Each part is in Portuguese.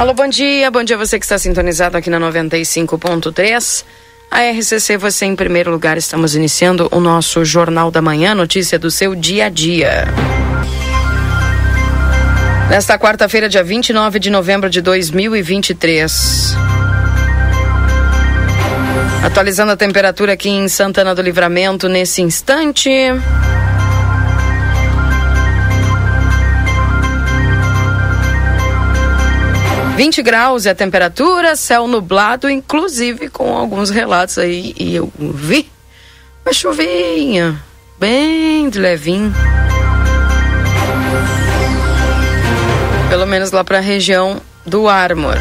Alô, bom dia. Bom dia você que está sintonizado aqui na 95.3. A RCC, você em primeiro lugar. Estamos iniciando o nosso Jornal da Manhã, notícia do seu dia a dia. Nesta quarta-feira, dia 29 de novembro de 2023. Atualizando a temperatura aqui em Santana do Livramento nesse instante. 20 graus é a temperatura, céu nublado, inclusive com alguns relatos aí. E eu vi uma chuvinha, bem de levinho. Pelo menos lá para a região do Armor.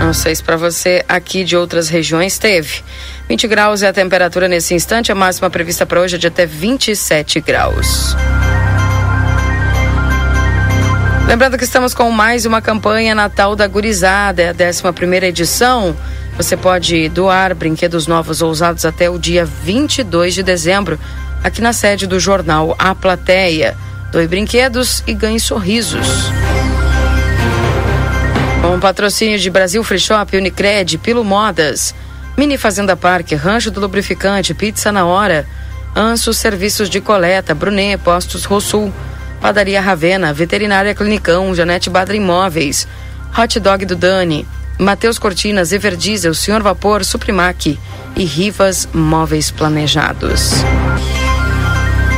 Não sei se para você aqui de outras regiões teve. 20 graus é a temperatura nesse instante, a máxima prevista para hoje é de até 27 graus. Lembrando que estamos com mais uma campanha Natal da Gurizada, é a 11 primeira edição. Você pode doar brinquedos novos ou usados até o dia 22 de dezembro, aqui na sede do jornal A Plateia. Doe brinquedos e ganhe sorrisos. Com patrocínio de Brasil Free Shop, Unicred, Pilo Modas, Mini Fazenda Parque, Rancho do Lubrificante, Pizza na Hora, Anso Serviços de Coleta, Brunet, Postos Rosul. Padaria Ravena, Veterinária Clinicão, Janete Badra Imóveis, Hot Dog do Dani, Matheus Cortinas, Everdiesel, Senhor Vapor, Suprimac e Rivas Móveis Planejados.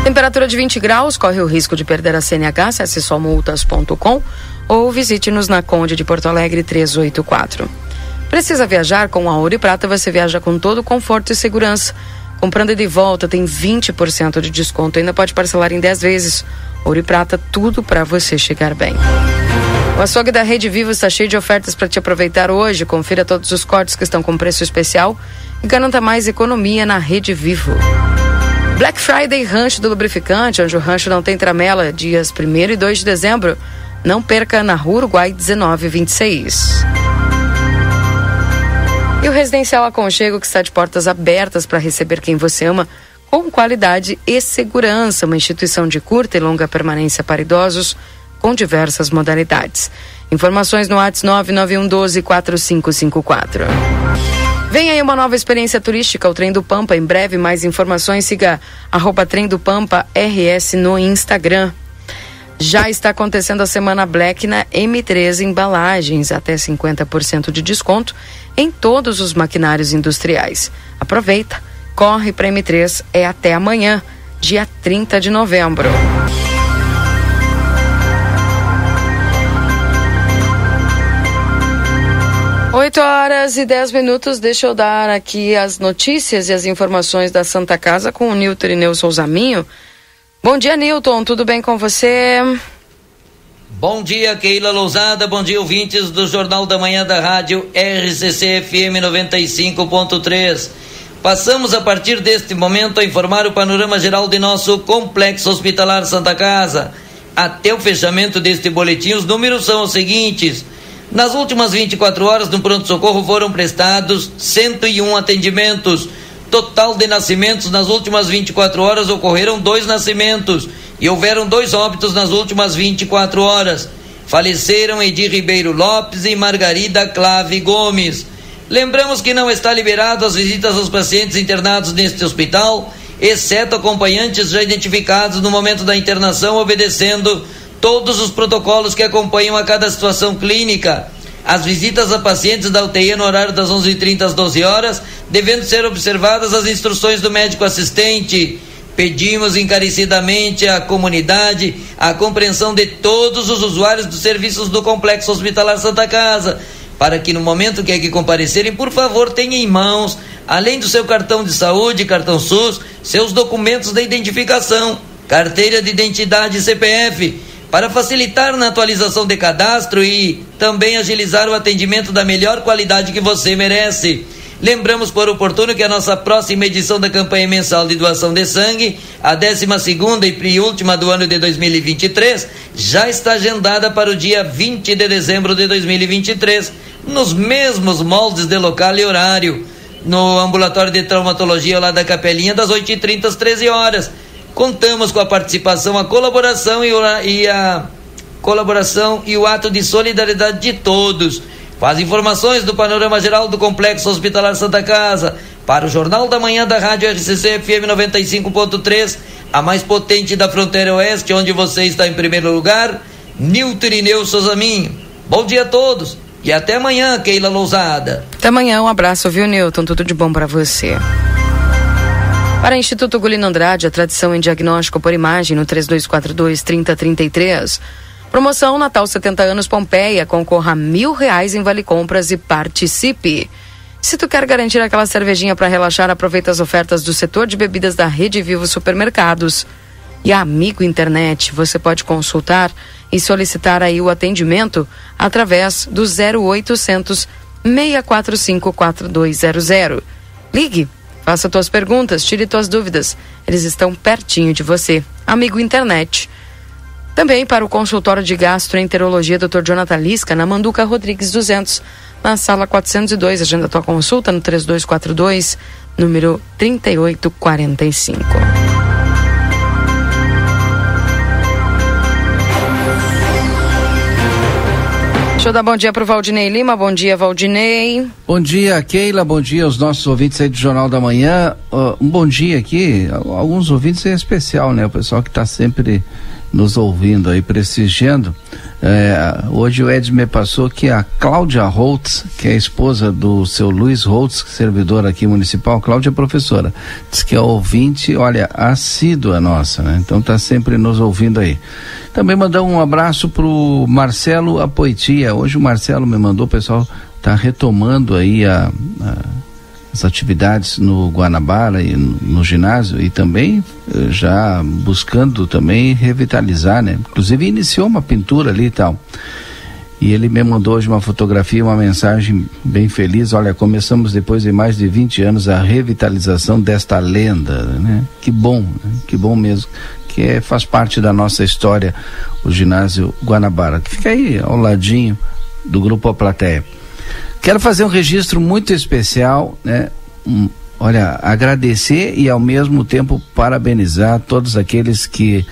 Temperatura de 20 graus, corre o risco de perder a CNH, acesse somultas.com ou visite-nos na Conde de Porto Alegre 384. Precisa viajar com a Ouro e Prata, você viaja com todo conforto e segurança. Comprando de volta tem 20% de desconto, ainda pode parcelar em 10 vezes Ouro e prata, tudo para você chegar bem. O açougue da Rede Vivo está cheio de ofertas para te aproveitar hoje. Confira todos os cortes que estão com preço especial e garanta mais economia na Rede Vivo. Black Friday Rancho do Lubrificante, onde o rancho não tem tramela, dias 1 e 2 de dezembro. Não perca na Rua Uruguai 1926. E o Residencial Aconchego, que está de portas abertas para receber quem você ama com qualidade e segurança, uma instituição de curta e longa permanência para idosos com diversas modalidades. Informações no WhatsApp 991124554. Vem aí uma nova experiência turística, o Trem do Pampa. Em breve, mais informações, siga arroba Trem do Pampa RS no Instagram. Já está acontecendo a Semana Black na M3 Embalagens, até 50% de desconto em todos os maquinários industriais. Aproveita! Corre para M3 é até amanhã, dia 30 de novembro. Oito horas e dez minutos, deixa eu dar aqui as notícias e as informações da Santa Casa com o Nilton Ineu Souzaminho. Bom dia, Nilton, tudo bem com você? Bom dia, Keila Lousada, bom dia, ouvintes do Jornal da Manhã da Rádio RCC FM 95.3. Passamos a partir deste momento a informar o panorama geral de nosso complexo hospitalar Santa Casa. Até o fechamento deste boletim, os números são os seguintes. Nas últimas 24 horas no pronto-socorro foram prestados 101 atendimentos. Total de nascimentos nas últimas 24 horas ocorreram dois nascimentos e houveram dois óbitos nas últimas 24 horas. Faleceram Edir Ribeiro Lopes e Margarida Clave Gomes. Lembramos que não está liberado as visitas aos pacientes internados neste hospital, exceto acompanhantes já identificados no momento da internação, obedecendo todos os protocolos que acompanham a cada situação clínica. As visitas a pacientes da UTI no horário das 11h30 às 12 horas, devendo ser observadas as instruções do médico assistente. Pedimos encarecidamente à comunidade a compreensão de todos os usuários dos serviços do Complexo Hospitalar Santa Casa para que no momento que que comparecerem, por favor, tenham em mãos, além do seu cartão de saúde, cartão SUS, seus documentos de identificação, carteira de identidade e CPF, para facilitar na atualização de cadastro e também agilizar o atendimento da melhor qualidade que você merece. Lembramos por oportuno que a nossa próxima edição da campanha mensal de doação de sangue, a 12 e última do ano de 2023, já está agendada para o dia 20 de dezembro de 2023, nos mesmos moldes de local e horário, no ambulatório de traumatologia lá da Capelinha, das 8h30 às 13 horas. Contamos com a participação, a colaboração e, a colaboração e o ato de solidariedade de todos. Faz informações do panorama geral do Complexo Hospitalar Santa Casa para o Jornal da Manhã da Rádio RCC FM 95.3, a mais potente da fronteira oeste, onde você está em primeiro lugar, Nilton Irineu Souzaminho. Bom dia a todos e até amanhã, Keila Lousada. Até amanhã, um abraço, viu, Nilton? Tudo de bom para você. Para o Instituto Gulino Andrade, a tradição em diagnóstico por imagem no 3242 3033. Promoção Natal 70 anos Pompeia, concorra a mil reais em vale compras e participe. Se tu quer garantir aquela cervejinha para relaxar, aproveita as ofertas do setor de bebidas da Rede Vivo Supermercados. E Amigo Internet, você pode consultar e solicitar aí o atendimento através do 0800 645 4200. Ligue Faça tuas perguntas, tire tuas dúvidas. Eles estão pertinho de você. Amigo Internet. Também para o consultório de gastroenterologia Dr. Jonathan Lisca, na Manduca Rodrigues 200, na sala 402. Agenda tua consulta no 3242, número 3845. Deixa eu dar bom dia para o Valdinei Lima. Bom dia, Valdinei. Bom dia, Keila. Bom dia aos nossos ouvintes aí do Jornal da Manhã. Uh, um bom dia aqui. Alguns ouvintes é especial, né? O pessoal que está sempre nos ouvindo aí, prestigiando. É, hoje o Ed me passou que a Cláudia Holtz, que é a esposa do seu Luiz Holtz, servidor aqui municipal, Cláudia é professora, diz que é ouvinte, olha, assídua nossa, né? Então tá sempre nos ouvindo aí. Também mandar um abraço pro Marcelo Apoitia. Hoje o Marcelo me mandou, o pessoal tá retomando aí a, a as atividades no Guanabara e no, no ginásio e também eh, já buscando também revitalizar, né? Inclusive iniciou uma pintura ali e tal. E ele me mandou hoje uma fotografia, uma mensagem bem feliz. Olha, começamos depois de mais de 20 anos a revitalização desta lenda, né? Que bom, né? que bom mesmo, que é, faz parte da nossa história o ginásio Guanabara, que fica aí ao ladinho do grupo A Plateia. Quero fazer um registro muito especial, né? Um, olha, agradecer e ao mesmo tempo parabenizar todos aqueles que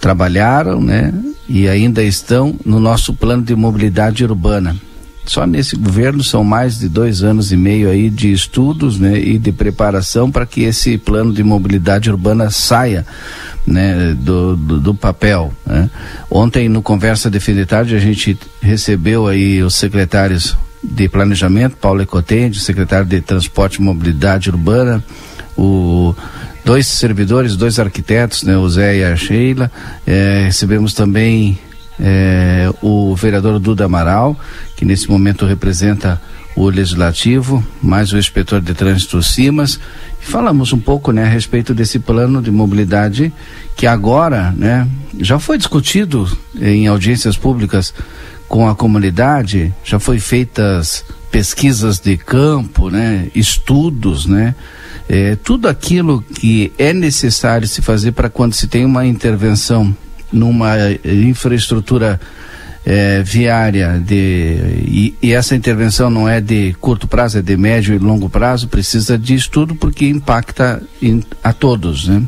trabalharam, né? E ainda estão no nosso plano de mobilidade urbana. Só nesse governo são mais de dois anos e meio aí de estudos, né? E de preparação para que esse plano de mobilidade urbana saia, né? Do, do, do papel. Né? Ontem no conversa de fim de tarde a gente recebeu aí os secretários de Planejamento, Paulo Ecotende, secretário de Transporte e Mobilidade Urbana, o dois servidores, dois arquitetos, né, o Zé e a Sheila. É, recebemos também é, o vereador Duda Amaral, que nesse momento representa o Legislativo, mais o inspetor de trânsito Simas. Falamos um pouco né, a respeito desse plano de mobilidade que agora né, já foi discutido em audiências públicas com a comunidade, já foi feitas pesquisas de campo, né, estudos, né, é, tudo aquilo que é necessário se fazer para quando se tem uma intervenção numa infraestrutura é, viária de, e, e, essa intervenção não é de curto prazo, é de médio e longo prazo, precisa de estudo porque impacta em, a todos, né?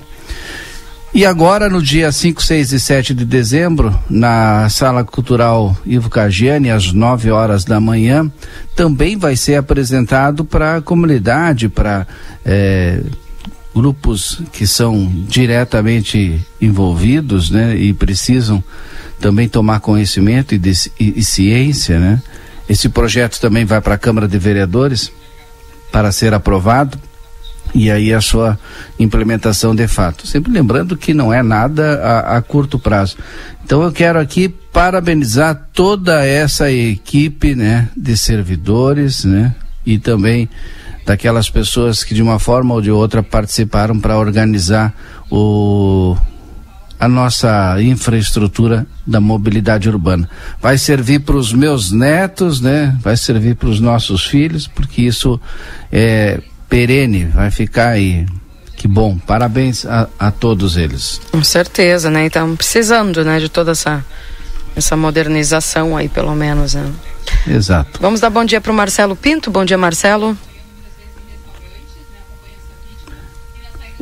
E agora, no dia 5, 6 e 7 de dezembro, na Sala Cultural Ivo Cagiani, às 9 horas da manhã, também vai ser apresentado para a comunidade, para é, grupos que são diretamente envolvidos né, e precisam também tomar conhecimento e, de, e, e ciência. Né? Esse projeto também vai para a Câmara de Vereadores para ser aprovado e aí a sua implementação de fato. Sempre lembrando que não é nada a, a, curto prazo. Então eu quero aqui parabenizar toda essa equipe, né, de servidores, né, e também daquelas pessoas que de uma forma ou de outra participaram para organizar o a nossa infraestrutura da mobilidade urbana. Vai servir para os meus netos, né? Vai servir para os nossos filhos, porque isso é perene, vai ficar aí. Que bom, parabéns a, a todos eles. Com certeza, né? Estamos precisando, né, de toda essa essa modernização aí, pelo menos, né? Exato. Vamos dar bom dia para o Marcelo Pinto. Bom dia, Marcelo.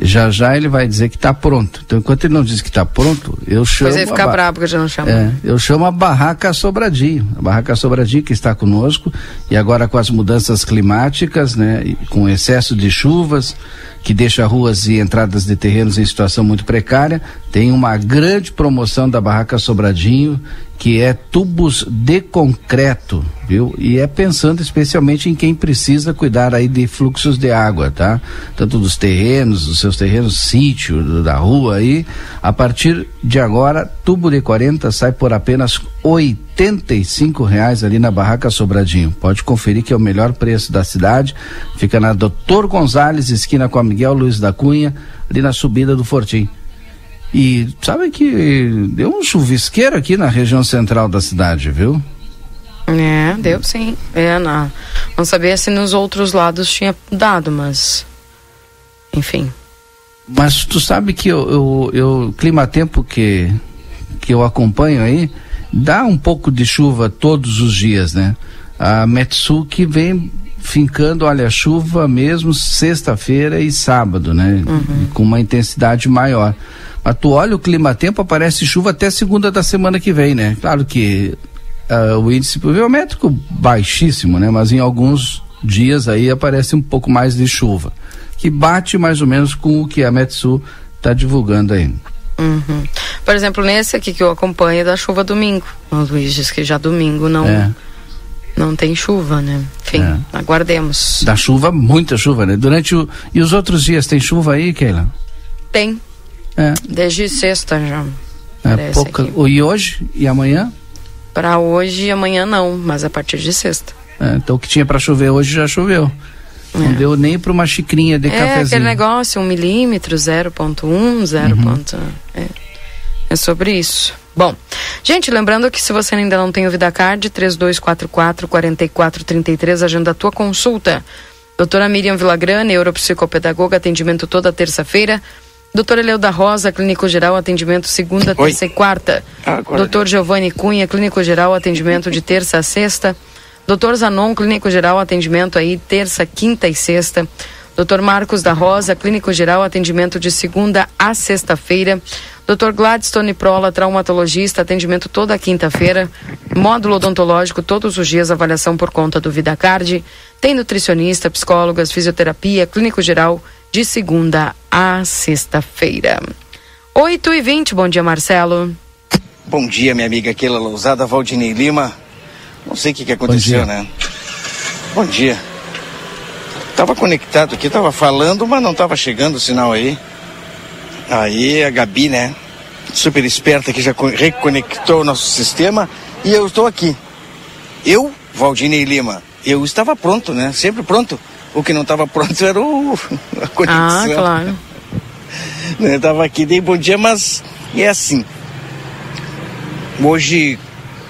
Já já ele vai dizer que está pronto. Então, enquanto ele não diz que está pronto, eu chamo. Pois ele fica bravo porque já não chama. É, eu chamo a Barraca Sobradinho. A Barraca Sobradinho que está conosco e agora com as mudanças climáticas, né, com excesso de chuvas, que deixa ruas e entradas de terrenos em situação muito precária, tem uma grande promoção da Barraca Sobradinho que é tubos de concreto, viu? E é pensando especialmente em quem precisa cuidar aí de fluxos de água, tá? Tanto dos terrenos, dos seus terrenos, sítio, da rua aí. A partir de agora, tubo de 40 sai por apenas oitenta reais ali na Barraca Sobradinho. Pode conferir que é o melhor preço da cidade. Fica na Doutor Gonzales, esquina com a Miguel Luiz da Cunha, ali na subida do Fortim. E sabe que deu um chuvisqueiro aqui na região central da cidade, viu? É, deu sim. É, não, não sabia se nos outros lados tinha dado, mas. Enfim. Mas tu sabe que eu, eu, eu clima-tempo que, que eu acompanho aí, dá um pouco de chuva todos os dias, né? A Metsu que vem fincando, olha, chuva mesmo sexta-feira e sábado, né? Uhum. Com uma intensidade maior. Mas tu olha o clima-tempo, aparece chuva até segunda da semana que vem, né? Claro que uh, o índice pluviométrico baixíssimo, né? Mas em alguns dias aí aparece um pouco mais de chuva, que bate mais ou menos com o que a Metsu está divulgando aí. Uhum. Por exemplo, nesse aqui que eu acompanho da chuva domingo. O Luiz diz que já domingo não é. não tem chuva, né? Enfim, é. aguardemos. Da chuva, muita chuva, né? Durante o e os outros dias tem chuva aí, Keila? Tem, é. Desde sexta já. É, pouca. Aqui. E hoje? E amanhã? Para hoje e amanhã não, mas a partir de sexta. É, então o que tinha para chover hoje já choveu. É. Não deu nem para uma xicrinha de é, cafezinho. É aquele negócio, um milímetro, 0.1, 0. Uhum. É. é sobre isso. Bom, gente, lembrando que se você ainda não tem o VidaCard, 3244 4433, agenda a tua consulta. Doutora Miriam Villagrana, neuropsicopedagoga, atendimento toda terça-feira. Doutor Eleu da Rosa, Clínico Geral, atendimento segunda, Oi. terça e quarta. Ah, Doutor Giovanni Cunha, Clínico Geral, atendimento de terça a sexta. Doutor Zanon, Clínico Geral, atendimento aí terça, quinta e sexta. Doutor Marcos da Rosa, Clínico Geral, atendimento de segunda a sexta-feira. Doutor Gladstone Prola, traumatologista, atendimento toda quinta-feira. Módulo odontológico todos os dias, avaliação por conta do VidaCard. Tem nutricionista, psicólogas, fisioterapia, clínico geral, de segunda a sexta-feira. 8 e 20 bom dia, Marcelo. Bom dia, minha amiga Keila Lousada, Valdinei Lima. Não sei o que, que aconteceu, bom né? Bom dia. Tava conectado aqui, tava falando, mas não tava chegando o sinal aí. Aí a Gabi, né? Super esperta que já reconectou o nosso sistema e eu estou aqui. Eu, Valdinei Lima, eu estava pronto, né? Sempre pronto o que não estava pronto era o, a conexão. Ah, claro. Eu estava aqui, dei bom dia, mas é assim. Hoje,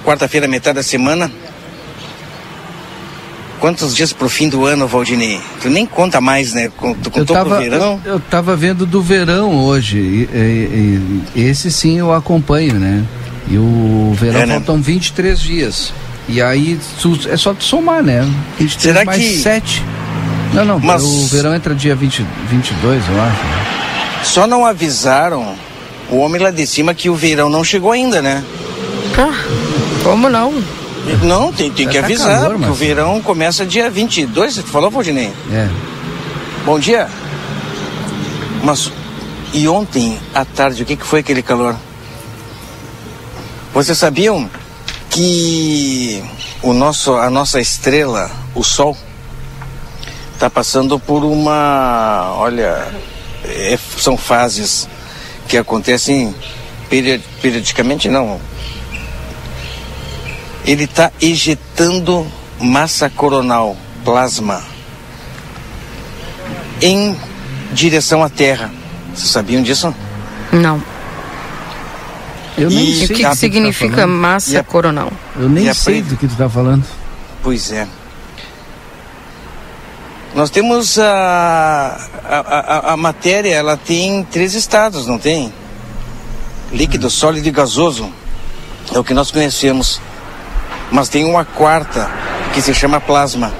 quarta-feira, metade da semana. Quantos dias pro fim do ano, Valdinei? Tu nem conta mais, né? Tu contou eu tava, pro verão? Eu, eu tava vendo do verão hoje. E, e, e, esse sim eu acompanho, né? E o verão é, né? faltam 23 dias. E aí é só somar, né? 23 Será mais que... 7. Não, não, Mas... o verão entra dia 20, 22, eu acho. Só não avisaram o homem lá de cima que o verão não chegou ainda, né? Ah, como não? Não, tem, tem que tá avisar, calor, mas... o verão começa dia 22, você falou, Valdinei? É. Bom dia. Mas, e ontem à tarde, o que, que foi aquele calor? Vocês sabiam que o nosso, a nossa estrela, o Sol, está passando por uma. Olha, é, são fases que acontecem periodicamente, não. Ele está ejetando massa coronal, plasma, em direção à Terra. Vocês sabiam disso? Não. Eu nem e sei o que, que significa tá massa a, coronal. Eu nem sei do que tu está falando. Pois é. Nós temos a, a, a, a, matéria, ela tem três estados, não tem? Líquido, sólido e gasoso. É o que nós conhecemos. Mas tem uma quarta, que se chama plasma.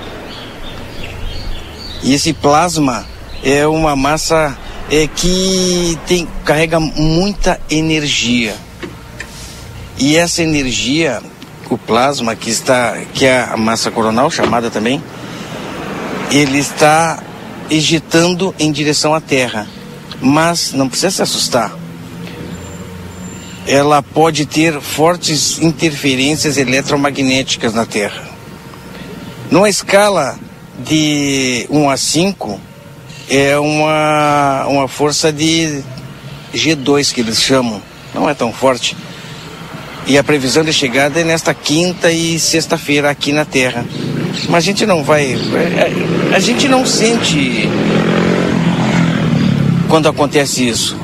E esse plasma é uma massa é, que tem, carrega muita energia. E essa energia, o plasma que está, que é a massa coronal chamada também, ele está ejetando em direção à Terra. Mas não precisa se assustar. Ela pode ter fortes interferências eletromagnéticas na Terra. Numa escala de 1 a 5, é uma, uma força de G2 que eles chamam. Não é tão forte. E a previsão de chegada é nesta quinta e sexta-feira aqui na Terra. Mas a gente não vai. A, a gente não sente quando acontece isso.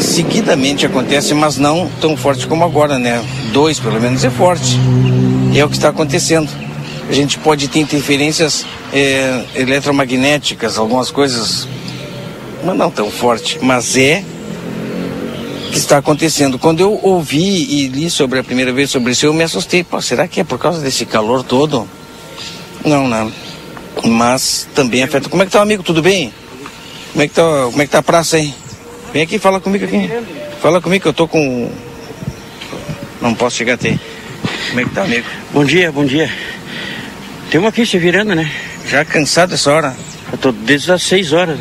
Seguidamente acontece, mas não tão forte como agora, né? Dois, pelo menos, é forte. É o que está acontecendo. A gente pode ter interferências é, eletromagnéticas, algumas coisas, mas não tão forte. Mas é que está acontecendo. Quando eu ouvi e li sobre a primeira vez sobre isso, eu me assustei. Pô, será que é por causa desse calor todo? Não, não. Mas também afeta. Como é que tá, amigo? Tudo bem? Como é que tá, como é que tá a praça aí? Vem aqui, fala comigo aqui. Fala comigo que eu tô com. Não posso chegar até. Como é que tá, amigo? Bom dia, bom dia. Temos aqui se virando, né? Já cansado essa hora? Eu tô desde as seis horas.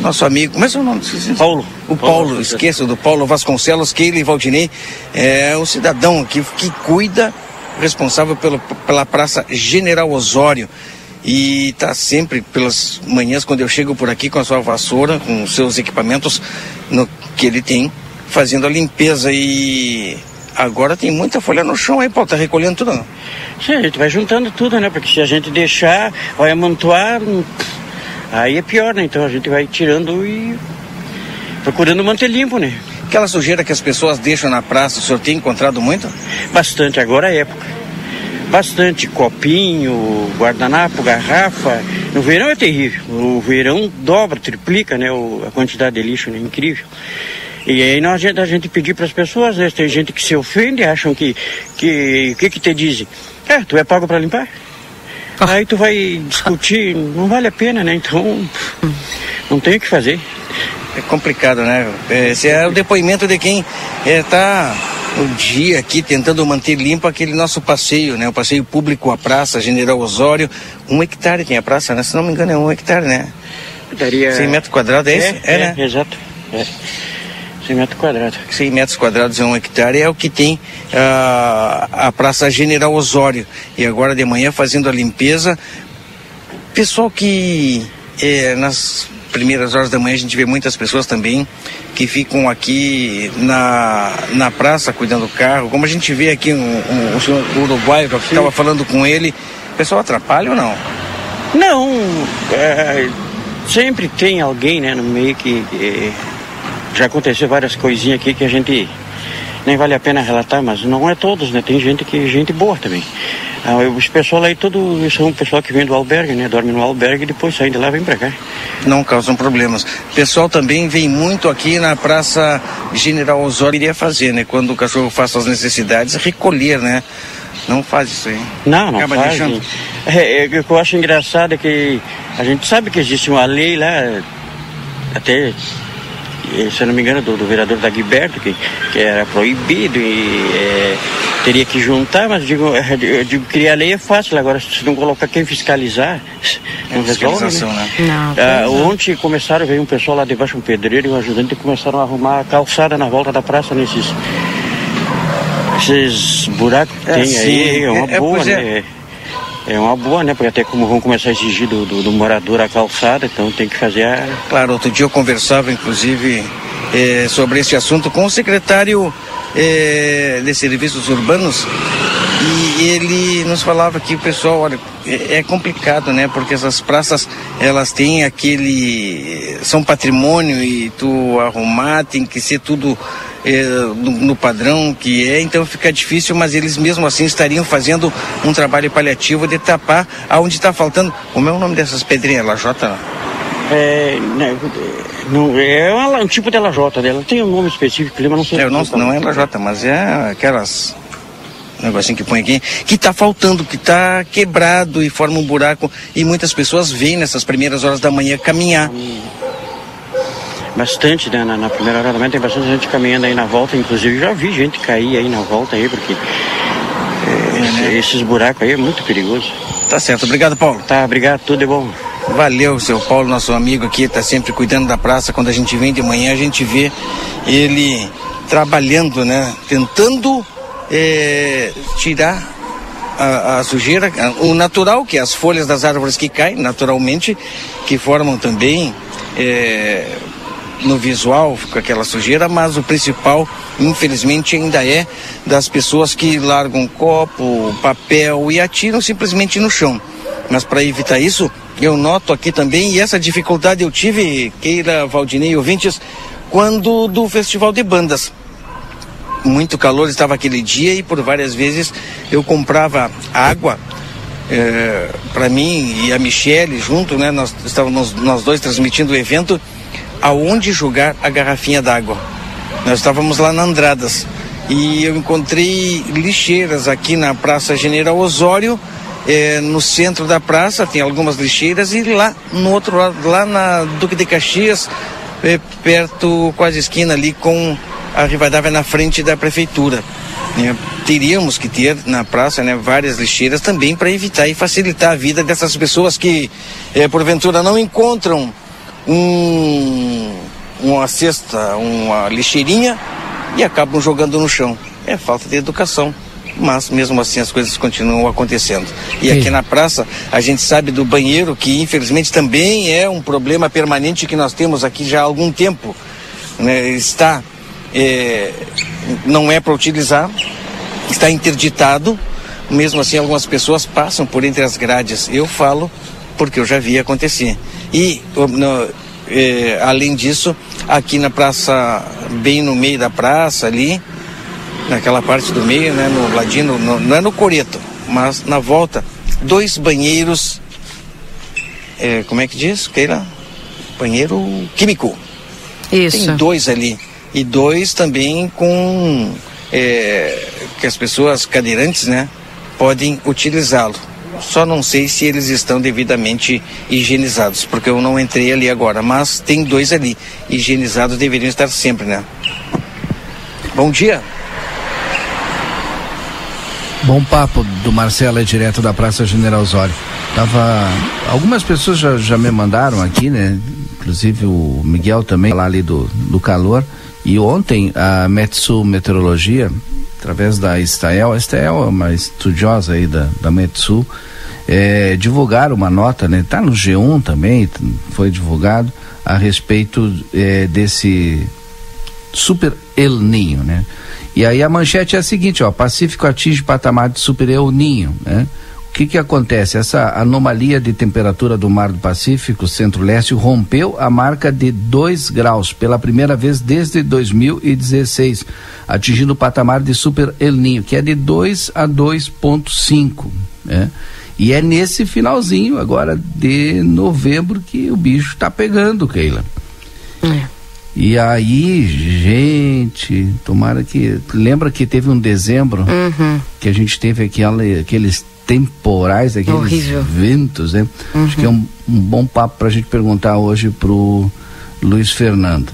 Nosso amigo, como é seu nome? Paulo. O Paulo, Paulo esqueça do Paulo Vasconcelos, Keila e Valdinei, é o cidadão aqui que cuida, responsável pelo, pela Praça General Osório. E está sempre pelas manhãs, quando eu chego por aqui com a sua vassoura, com os seus equipamentos no, que ele tem, fazendo a limpeza. E agora tem muita folha no chão aí, Paulo, tá recolhendo tudo? Não? Sim, a gente vai juntando tudo, né? Porque se a gente deixar, vai amontoar Aí é pior, né? Então a gente vai tirando e procurando manter limpo, né? Aquela sujeira que as pessoas deixam na praça, o senhor tem encontrado muito? Bastante, agora é época. Bastante, copinho, guardanapo, garrafa. No verão é terrível. No verão dobra, triplica, né? a quantidade de lixo, né? Incrível. E aí nós, a gente pedir para as pessoas, né? tem gente que se ofende, acham que que que, que te dizem? É, tu é pago para limpar? Aí tu vai discutir, não vale a pena, né? Então, não tem o que fazer. É complicado, né? Esse é o depoimento de quem está é, o dia aqui tentando manter limpo aquele nosso passeio, né? O passeio público, a praça General Osório. Um hectare tem a praça, né? Se não me engano é um hectare, né? Daria... 100 metros quadrados, é, é isso? É, é, né? Exato. É. 100 metros quadrados. 100 metros quadrados é um hectare, é o que tem uh, a Praça General Osório. E agora de manhã fazendo a limpeza. Pessoal que é, nas primeiras horas da manhã a gente vê muitas pessoas também que ficam aqui na, na praça cuidando do carro. Como a gente vê aqui um, um, o senhor uruguaio que estava falando com ele, o pessoal atrapalha ou não? Não, é, sempre tem alguém né, no meio que, que já aconteceu várias coisinhas aqui que a gente nem vale a pena relatar, mas não é todos, né? Tem gente que gente boa também. Ah, os pessoal aí todo são pessoal que vem do albergue, né? Dorme no albergue e depois saem de lá vem pra cá. Não causam problemas. Pessoal também vem muito aqui na Praça General Osório iria fazer, né? Quando o cachorro faz suas necessidades, recolher, né? Não faz isso aí. Não, não Acaba faz. Deixando... É, é, o que eu acho engraçado é que a gente sabe que existe uma lei lá, até se eu não me engano, do, do vereador Dagberto, que, que era proibido e é, teria que juntar, mas digo, é, eu digo, criar lei é fácil, agora se não colocar quem fiscalizar, não é resolve, né? né? Não, ah, ontem começaram, veio um pessoal lá debaixo, um pedreiro e um ajudante, e começaram a arrumar a calçada na volta da praça nesses esses buracos que é, tem sim. aí, é uma é, boa, né? É uma boa, né? Porque até como vão começar a exigir do, do, do morador a calçada, então tem que fazer a. Claro, outro dia eu conversava, inclusive, é, sobre esse assunto com o secretário é, de Serviços Urbanos e ele nos falava que o pessoal, olha, é, é complicado, né? Porque essas praças, elas têm aquele. são patrimônio e tu arrumar tem que ser tudo é, no, no, padrão que é, então fica difícil, mas eles mesmo assim estariam fazendo um trabalho paliativo de tapar aonde está faltando. Como é o nome dessas pedrinhas? Lajota? É, né, não, é um tipo de lajota dela. Tem um nome específico, mas não sei. É, não, não é lajota, mas é aquelas negocinho que põe aqui, que está faltando, que está quebrado e forma um buraco. E muitas pessoas vêm nessas primeiras horas da manhã caminhar. Bastante, né? Na, na, primeira hora da manhã tem bastante gente caminhando aí na volta, inclusive já vi gente cair aí na volta aí, porque é, né? esses buracos aí é muito perigoso. Tá certo, obrigado Paulo. Tá, obrigado, tudo de bom. Valeu, seu Paulo, nosso amigo aqui, está sempre cuidando da praça. Quando a gente vem de manhã, a gente vê ele trabalhando, né? Tentando é, tirar a, a, sujeira, o natural, que é as folhas das árvores que caem, naturalmente, que formam também é, no visual com aquela sujeira, mas o principal, infelizmente, ainda é das pessoas que largam copo, papel e atiram simplesmente no chão. Mas para evitar isso, eu noto aqui também, e essa dificuldade eu tive, Keira, Valdinei ouvintes, quando do Festival de Bandas. Muito calor estava aquele dia e por várias vezes eu comprava água é, para mim e a Michele junto, né? Nós estávamos nós dois transmitindo o evento aonde jogar a garrafinha d'água. Nós estávamos lá na Andradas e eu encontrei lixeiras aqui na Praça General Osório, eh, no centro da praça, tem algumas lixeiras, e lá no outro lado, lá na Duque de Caxias, eh, perto, quase esquina ali com a Rivadavia na frente da prefeitura. Né? Teríamos que ter na praça né, várias lixeiras também para evitar e facilitar a vida dessas pessoas que, eh, porventura, não encontram um, uma cesta, uma lixeirinha e acabam jogando no chão. É falta de educação. Mas mesmo assim as coisas continuam acontecendo. E Sim. aqui na praça a gente sabe do banheiro que infelizmente também é um problema permanente que nós temos aqui já há algum tempo. Né? Está é, não é para utilizar, está interditado. Mesmo assim algumas pessoas passam por entre as grades. Eu falo porque eu já vi acontecer. E no, eh, além disso, aqui na praça, bem no meio da praça ali, naquela parte do meio, né, no ladinho, no, não é no coreto, mas na volta, dois banheiros, eh, como é que diz, Keila? Banheiro químico. Isso. Tem dois ali. E dois também com eh, que as pessoas cadeirantes, né, podem utilizá-lo. Só não sei se eles estão devidamente higienizados, porque eu não entrei ali agora, mas tem dois ali. Higienizados deveriam estar sempre, né? Bom dia. Bom papo do Marcelo, é direto da Praça General Osório. Tava. Algumas pessoas já, já me mandaram aqui, né? Inclusive o Miguel também, lá ali do, do calor. E ontem a Metsu Meteorologia através da Estael, a Estael é uma estudiosa aí da, da Metsu, é, divulgaram uma nota, né? Tá no G1 também, foi divulgado a respeito é, desse super El Ninho, né? E aí a manchete é a seguinte, ó, Pacífico atinge patamar de super El Ninho, né? Que que acontece? Essa anomalia de temperatura do Mar do Pacífico, Centro-Leste, rompeu a marca de 2 graus pela primeira vez desde 2016, atingindo o patamar de Super El Ninho, que é de 2 a 2,5. Né? E é nesse finalzinho agora de novembro que o bicho está pegando, Keila. É. E aí, gente, tomara que. Lembra que teve um dezembro uhum. que a gente teve aquela, aqueles temporais, aqueles Horrível. ventos, né? Uhum. Acho que é um, um bom papo para a gente perguntar hoje pro Luiz Fernando.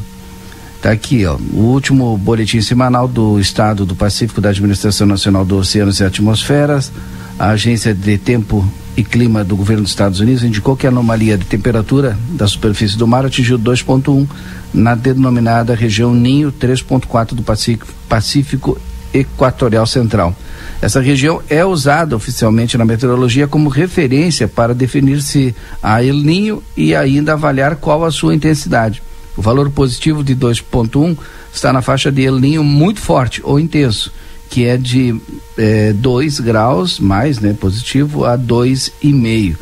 Tá aqui, ó, o último boletim semanal do Estado do Pacífico da Administração Nacional do Oceanos e Atmosferas. A Agência de Tempo e Clima do Governo dos Estados Unidos indicou que a anomalia de temperatura da superfície do mar atingiu 2.1 na denominada região Ninho 3.4 do Pacífico, Pacífico Equatorial Central. Essa região é usada oficialmente na meteorologia como referência para definir se há El Ninho e ainda avaliar qual a sua intensidade. O valor positivo de 2,1 está na faixa de El Ninho muito forte ou intenso, que é de 2 é, graus mais né, positivo a 2,5.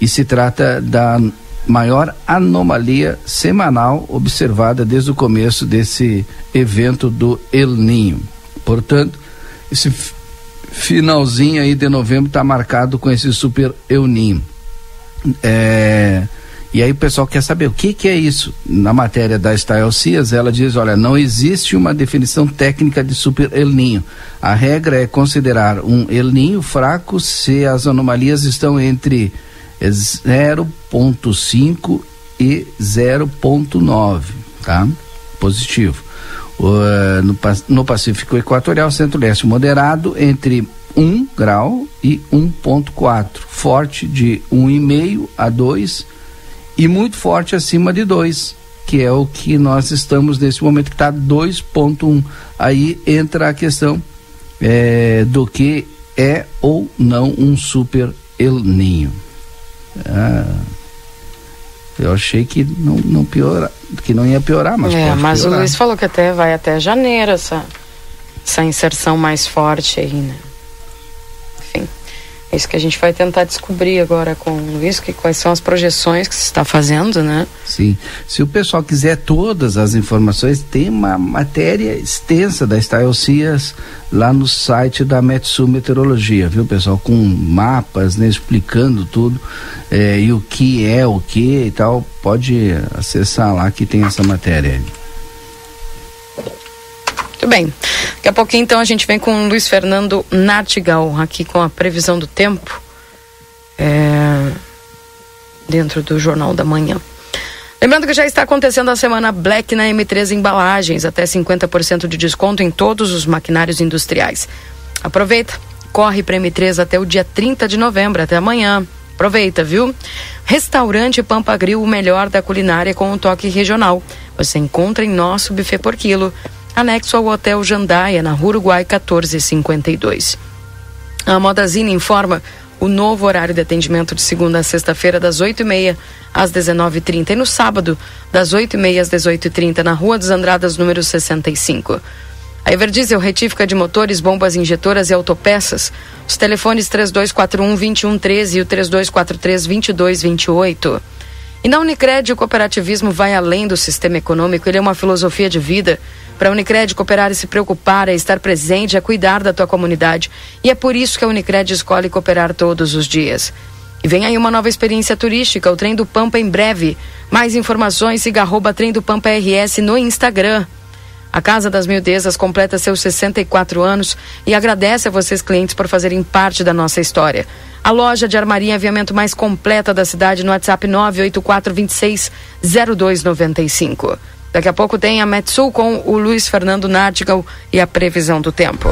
E se trata da maior anomalia semanal observada desde o começo desse evento do El Ninho. Portanto, esse finalzinho aí de novembro está marcado com esse super El Ninho. É, e aí o pessoal quer saber o que, que é isso. Na matéria da Style Cias, ela diz, olha, não existe uma definição técnica de super El Ninho. A regra é considerar um El Ninho fraco se as anomalias estão entre 0.5 e 0.9, tá? Positivo. Uh, no, no Pacífico Equatorial, Centro-Leste moderado, entre 1 grau e 1.4. Forte de 1,5 a 2 e muito forte acima de 2, que é o que nós estamos nesse momento, que está 2.1. Aí entra a questão é, do que é ou não um super El Ninho. Ah, eu achei que não, não piora, que não ia piorar, mas é, mas piorar. o Luiz falou que até vai até janeiro essa, essa inserção mais forte aí, né? É isso que a gente vai tentar descobrir agora com o Luiz, que quais são as projeções que se está fazendo, né? Sim. Se o pessoal quiser todas as informações, tem uma matéria extensa da Style Cias lá no site da Metsu Meteorologia, viu, pessoal? Com mapas, né, explicando tudo é, e o que é o que e tal. Pode acessar lá que tem essa matéria. Muito bem. Daqui a pouquinho, então, a gente vem com o Luiz Fernando Nartigal, aqui com a previsão do tempo, é, dentro do Jornal da Manhã. Lembrando que já está acontecendo a semana Black na M3 Embalagens, até 50% de desconto em todos os maquinários industriais. Aproveita, corre para M3 até o dia 30 de novembro, até amanhã. Aproveita, viu? Restaurante Pampa Grill, o melhor da culinária com um toque regional. Você encontra em nosso buffet por quilo anexo ao Hotel Jandaia, na Rua Uruguai 1452. A Modazine informa o novo horário de atendimento de segunda a sexta-feira, das 8h30 às 19h30 e no sábado, das 8h30 às 18h30, na Rua dos Andradas, número 65. A Everdiesel retífica de motores, bombas injetoras e autopeças. Os telefones 3241-2113 e o 3243-2228. E na Unicred, o cooperativismo vai além do sistema econômico, ele é uma filosofia de vida. Para a Unicred, cooperar e se preocupar é estar presente, é cuidar da tua comunidade. E é por isso que a Unicred escolhe cooperar todos os dias. E vem aí uma nova experiência turística, o Trem do Pampa em breve. Mais informações, siga arroba Trem do Pampa RS no Instagram. A Casa das Mildezas completa seus 64 anos e agradece a vocês, clientes, por fazerem parte da nossa história. A loja de armaria e aviamento mais completa da cidade no WhatsApp 984 26 0295. Daqui a pouco tem a Metsul com o Luiz Fernando Nartigal e a previsão do tempo.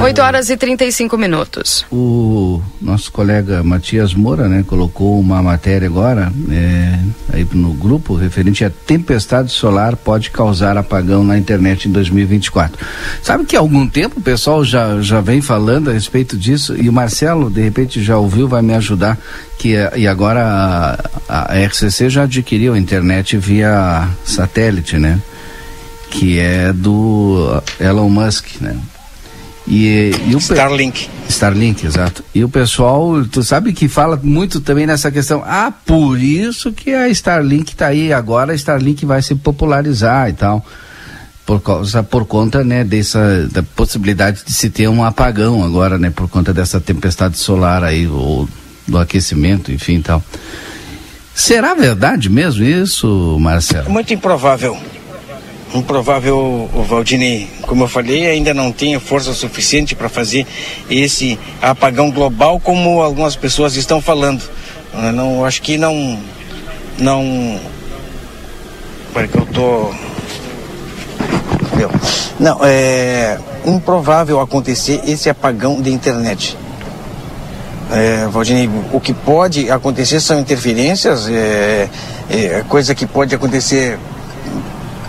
8 horas e 35 minutos. O nosso colega Matias Moura, né, colocou uma matéria agora é, aí no grupo referente a tempestade solar pode causar apagão na internet em 2024. Sabe que há algum tempo o pessoal já, já vem falando a respeito disso e o Marcelo, de repente, já ouviu, vai me ajudar. Que, e agora a, a RCC já adquiriu a internet via satélite, né? Que é do Elon Musk, né? E, e o Starlink. Starlink, exato. E o pessoal, tu sabe que fala muito também nessa questão. Ah, por isso que a Starlink está aí agora, a Starlink vai se popularizar e tal. Por causa, por conta, né, dessa da possibilidade de se ter um apagão agora, né, por conta dessa tempestade solar aí, ou do aquecimento, enfim, tal. Será verdade mesmo isso, Marcelo? Muito improvável improvável, o Valdini, como eu falei, ainda não tem força suficiente para fazer esse apagão global como algumas pessoas estão falando. Eu não, acho que não, não, para que eu tô, não, é improvável acontecer esse apagão de internet. É, Valdini, o que pode acontecer são interferências, é, é, coisa que pode acontecer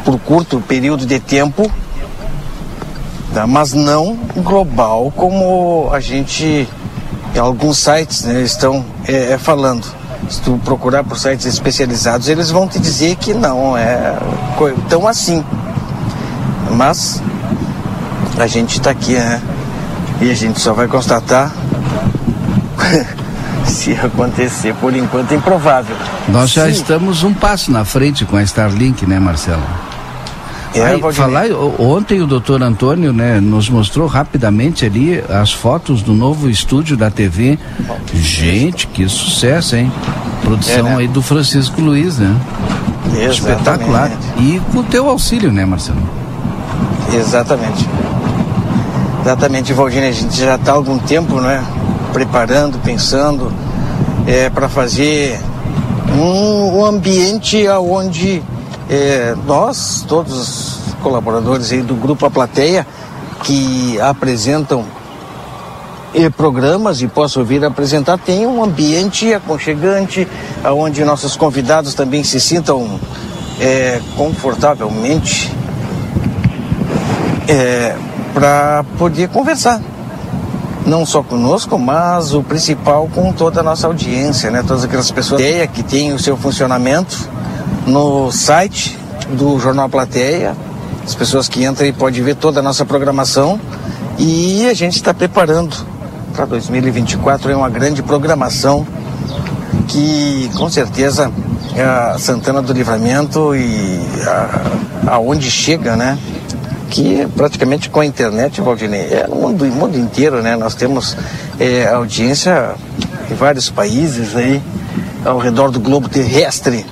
por curto período de tempo, tá? mas não global como a gente, alguns sites né, estão é, é, falando. Se tu procurar por sites especializados, eles vão te dizer que não é tão assim. Mas a gente está aqui, né? E a gente só vai constatar Se acontecer, por enquanto é improvável. Nós já Sim. estamos um passo na frente com a Starlink, né, Marcelo? É, Aí, falar, ontem o doutor Antônio né, nos mostrou rapidamente ali as fotos do novo estúdio da TV. Gente, que sucesso, hein? Produção é, né? aí do Francisco Luiz, né? Exatamente. Espetacular. E com o teu auxílio, né, Marcelo? Exatamente. Exatamente, Valdinei. A gente já está há algum tempo, né? Preparando, pensando é, para fazer um, um ambiente onde é, nós, todos os colaboradores aí do Grupo A Plateia, que apresentam e programas e posso vir apresentar, tem um ambiente aconchegante, onde nossos convidados também se sintam é, confortavelmente é, para poder conversar. Não só conosco, mas o principal com toda a nossa audiência, né? Todas aquelas pessoas que têm o seu funcionamento no site do Jornal Plateia, as pessoas que entram podem ver toda a nossa programação e a gente está preparando para 2024 é uma grande programação que com certeza é a Santana do Livramento e a, aonde chega, né? Que é praticamente com a internet, Valdinei, é no mundo, mundo inteiro, né? Nós temos é, audiência em vários países aí, ao redor do globo terrestre.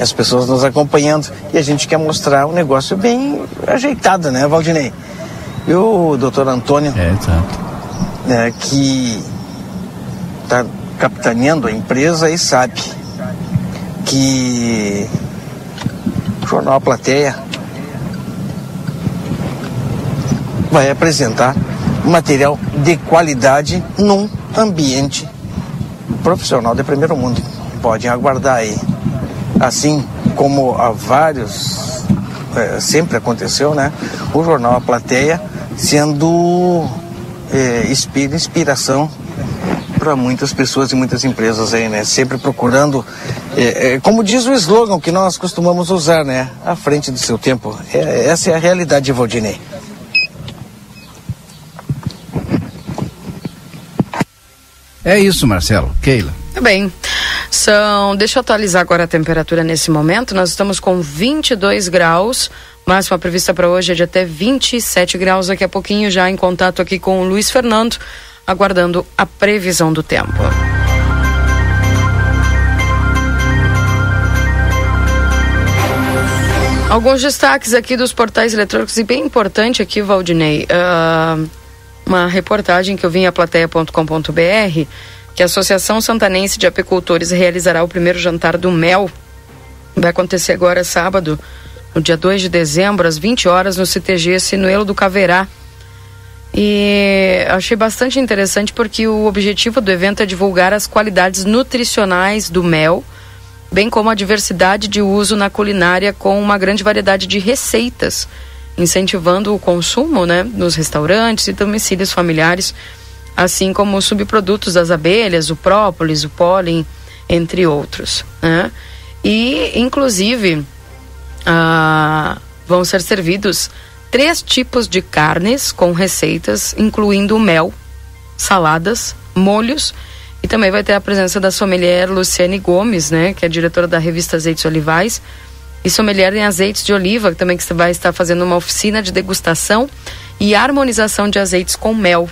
As pessoas nos acompanhando e a gente quer mostrar um negócio bem ajeitado, né, Valdinei? E o doutor Antônio, é, né, que está capitaneando a empresa e sabe que o Jornal Plateia vai apresentar material de qualidade num ambiente profissional de primeiro mundo. Podem aguardar aí. Assim como há vários, é, sempre aconteceu, né? O Jornal A Plateia sendo é, inspira inspiração para muitas pessoas e muitas empresas aí, né? Sempre procurando, é, é, como diz o slogan que nós costumamos usar, né? À frente do seu tempo. É, essa é a realidade, Valdinei. É isso, Marcelo. Keila. Tá bem. São, deixa eu atualizar agora a temperatura nesse momento. Nós estamos com 22 graus. Máxima prevista para hoje é de até 27 graus. Daqui a pouquinho, já em contato aqui com o Luiz Fernando, aguardando a previsão do tempo. Alguns destaques aqui dos portais eletrônicos e bem importante aqui, Valdinei. Uh, uma reportagem que eu vi em aplateia.com.br que a Associação Santanense de Apicultores realizará o primeiro jantar do mel. Vai acontecer agora sábado, no dia 2 de dezembro, às 20 horas, no CTG Sinuelo do Caverá. E achei bastante interessante porque o objetivo do evento é divulgar as qualidades nutricionais do mel, bem como a diversidade de uso na culinária com uma grande variedade de receitas, incentivando o consumo né, nos restaurantes e domicílios familiares, assim como os subprodutos das abelhas, o própolis, o pólen, entre outros. Né? E, inclusive, ah, vão ser servidos três tipos de carnes com receitas, incluindo mel, saladas, molhos e também vai ter a presença da sommelier Luciane Gomes, né, que é diretora da revista Azeites Olivais e sommelier em azeites de oliva, também que vai estar fazendo uma oficina de degustação e harmonização de azeites com mel.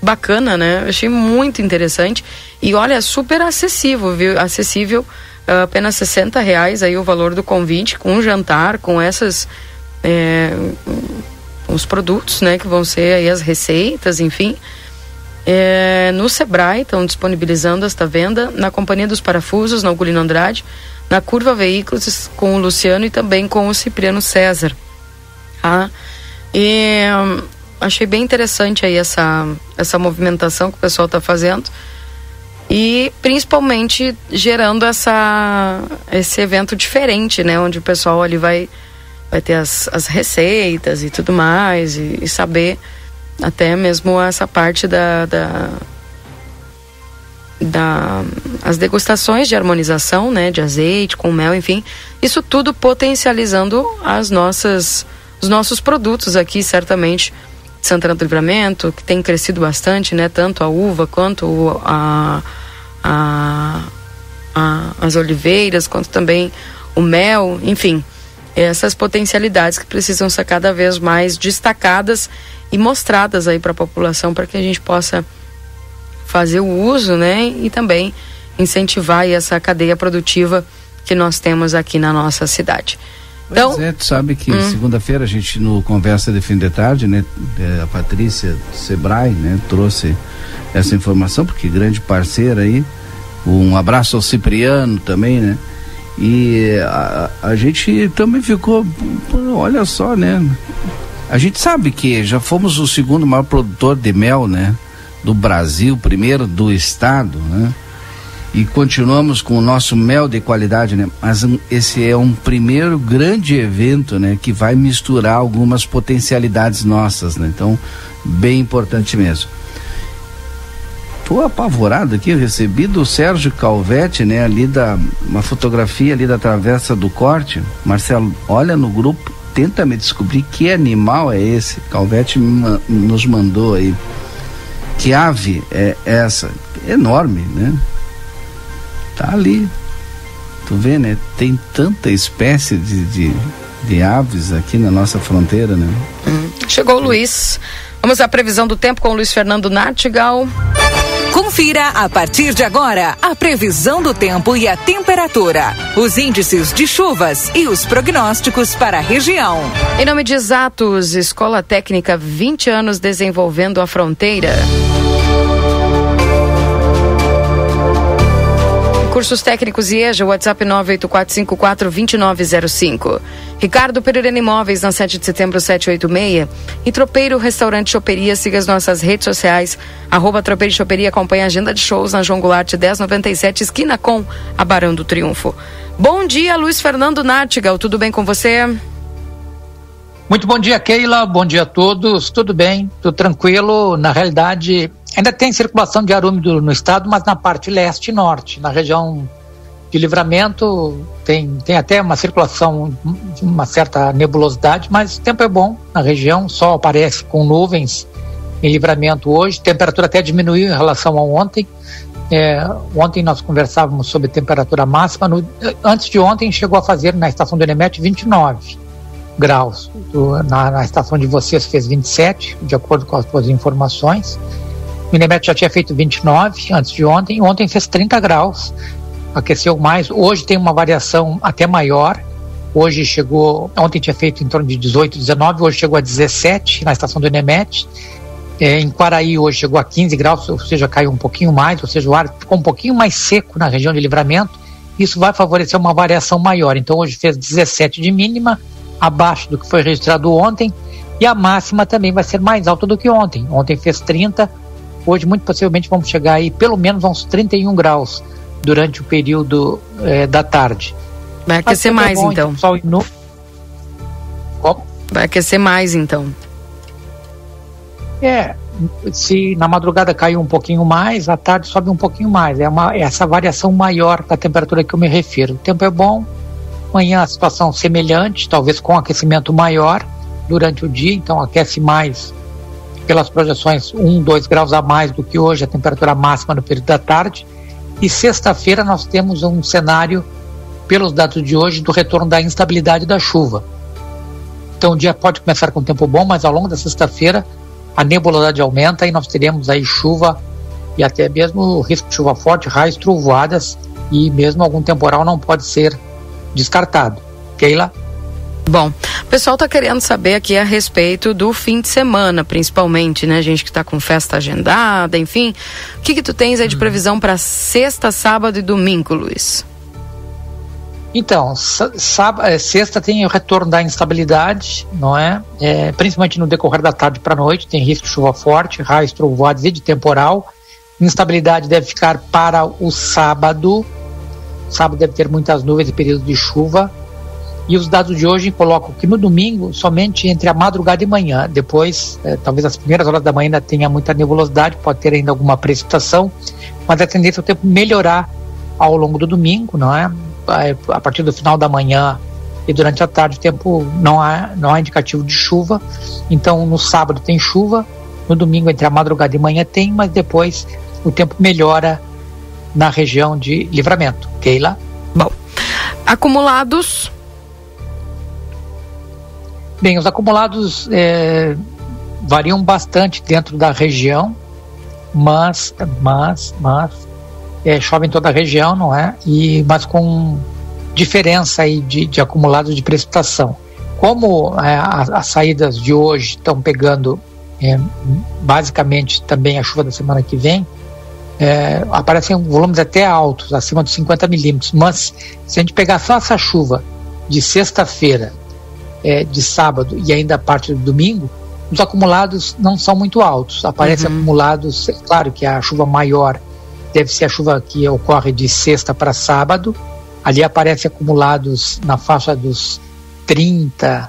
Bacana, né? Achei muito interessante e olha, super acessível, viu? Acessível uh, apenas 60 reais aí o valor do convite, com um jantar, com essas. É, os produtos, né, que vão ser aí as receitas, enfim. É, no Sebrae estão disponibilizando esta venda na Companhia dos Parafusos, na Ugolino Andrade, na Curva Veículos com o Luciano e também com o Cipriano César. Tá? E achei bem interessante aí essa, essa movimentação que o pessoal está fazendo. E principalmente gerando essa esse evento diferente, né, onde o pessoal ali vai vai ter as, as receitas e tudo mais e, e saber até mesmo essa parte da, da da as degustações de harmonização, né, de azeite com mel, enfim, isso tudo potencializando as nossas os nossos produtos aqui, certamente Santana do Livramento, que tem crescido bastante, né? Tanto a uva quanto a, a, a, as oliveiras, quanto também o mel, enfim, essas potencialidades que precisam ser cada vez mais destacadas e mostradas aí para a população para que a gente possa fazer o uso, né, e também incentivar essa cadeia produtiva que nós temos aqui na nossa cidade. Então, pois é, tu sabe que hum. segunda-feira a gente no Conversa de Fim de Tarde, né, é, a Patrícia Sebrae, né, trouxe essa informação, porque grande parceira aí, um abraço ao Cipriano também, né, e a, a gente também ficou, olha só, né, a gente sabe que já fomos o segundo maior produtor de mel, né, do Brasil, primeiro do estado, né, e continuamos com o nosso mel de qualidade, né? Mas um, esse é um primeiro grande evento, né? Que vai misturar algumas potencialidades nossas, né? Então, bem importante mesmo. Tô apavorado aqui, recebi do Sérgio Calvete, né? Ali da, uma fotografia ali da Travessa do Corte. Marcelo, olha no grupo, tenta me descobrir que animal é esse. Calvete nos mandou aí. Que ave é essa? Enorme, né? Tá ali. Tu vê, né? Tem tanta espécie de, de, de aves aqui na nossa fronteira, né? Hum. Chegou o Luiz. Vamos à previsão do tempo com o Luiz Fernando Nartigal. Confira a partir de agora a previsão do tempo e a temperatura, os índices de chuvas e os prognósticos para a região. Em nome de Exatos, Escola Técnica 20 anos desenvolvendo a fronteira. Cursos técnicos IEJA, WhatsApp 984542905. Ricardo Pereira Imóveis, na 7 de setembro 786. E Tropeiro Restaurante Choperia, siga as nossas redes sociais. Arroba Tropeiro Choperia, acompanha a agenda de shows na João Goulart 1097, esquina com a Barão do Triunfo. Bom dia, Luiz Fernando Nartigal, tudo bem com você? Muito bom dia, Keila. Bom dia a todos. Tudo bem, tudo tranquilo. Na realidade, Ainda tem circulação de ar úmido no estado, mas na parte leste e norte. Na região de livramento tem, tem até uma circulação de uma certa nebulosidade, mas o tempo é bom na região, sol aparece com nuvens em livramento hoje, temperatura até diminuiu em relação a ontem. É, ontem nós conversávamos sobre temperatura máxima, no, antes de ontem chegou a fazer na estação do Enemet 29 graus. Do, na, na estação de vocês fez 27, de acordo com as suas informações. Minemet já tinha feito 29 antes de ontem, ontem fez 30 graus, aqueceu mais. Hoje tem uma variação até maior. Hoje chegou, ontem tinha feito em torno de 18, 19, hoje chegou a 17 na estação do Enemet. É, em Quaraí hoje chegou a 15 graus, ou seja, caiu um pouquinho mais, ou seja, o ar ficou um pouquinho mais seco na região de livramento. Isso vai favorecer uma variação maior. Então hoje fez 17 de mínima, abaixo do que foi registrado ontem, e a máxima também vai ser mais alta do que ontem. Ontem fez 30, Hoje, muito possivelmente, vamos chegar aí pelo menos a uns 31 graus durante o período é, da tarde. Vai aquecer mais, bom, então. Sol no... Como? Vai aquecer mais, então. É, se na madrugada caiu um pouquinho mais, à tarde sobe um pouquinho mais. É, uma, é essa variação maior da temperatura que eu me refiro. O tempo é bom, amanhã a situação semelhante, talvez com aquecimento maior durante o dia, então aquece mais pelas projeções 1, 2 graus a mais do que hoje, a temperatura máxima no período da tarde. E sexta-feira nós temos um cenário, pelos dados de hoje, do retorno da instabilidade da chuva. Então o dia pode começar com tempo bom, mas ao longo da sexta-feira a nebulosidade aumenta e nós teremos aí chuva e até mesmo risco de chuva forte, raios, trovoadas e mesmo algum temporal não pode ser descartado. Keila? Bom, o pessoal está querendo saber aqui a respeito do fim de semana, principalmente, né? Gente que está com festa agendada, enfim. O que que tu tens aí de previsão para sexta, sábado e domingo, Luiz? Então, é, sexta tem o retorno da instabilidade, não é? é principalmente no decorrer da tarde para a noite, tem risco de chuva forte, raios, trovoadas e de temporal. Instabilidade deve ficar para o sábado. Sábado deve ter muitas nuvens e períodos de chuva e os dados de hoje colocam que no domingo, somente entre a madrugada e manhã, depois, é, talvez as primeiras horas da manhã ainda tenha muita nebulosidade, pode ter ainda alguma precipitação, mas a tendência é o tempo melhorar ao longo do domingo, não é? A partir do final da manhã e durante a tarde o tempo não há, não há indicativo de chuva. Então no sábado tem chuva, no domingo entre a madrugada e manhã tem, mas depois o tempo melhora na região de Livramento. Keila? Bom, acumulados? Bem, os acumulados é, variam bastante dentro da região, mas, mas, mas é, chove em toda a região, não é? E, mas com diferença aí de, de acumulados de precipitação. Como é, as, as, saídas de hoje estão pegando é, basicamente também a chuva da semana que vem, é, aparecem volumes até altos, acima de 50 milímetros. Mas se a gente pegar só essa chuva de sexta-feira, é, de sábado e ainda a parte do domingo, os acumulados não são muito altos. Aparecem uhum. acumulados, é claro que a chuva maior deve ser a chuva que ocorre de sexta para sábado. Ali aparecem acumulados na faixa dos 30,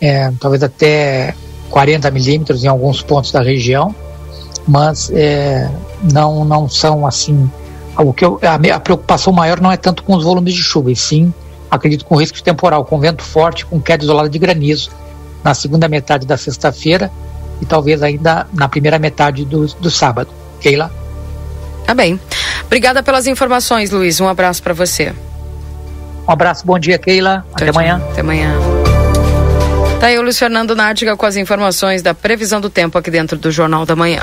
é, talvez até 40 milímetros em alguns pontos da região, mas é, não, não são assim. O que eu, a, a, preocupação maior não é tanto com os volumes de chuva, e sim, acredito, com risco de temporal, com vento forte, com queda isolada de granizo na segunda metade da sexta-feira e talvez ainda na primeira metade do, do sábado. Keila? Tá bem. Obrigada pelas informações, Luiz. Um abraço para você. Um abraço, bom dia, Keila. Até tchau. amanhã. Até amanhã. Tá aí o Luiz Fernando Nádiga com as informações da previsão do tempo aqui dentro do Jornal da Manhã.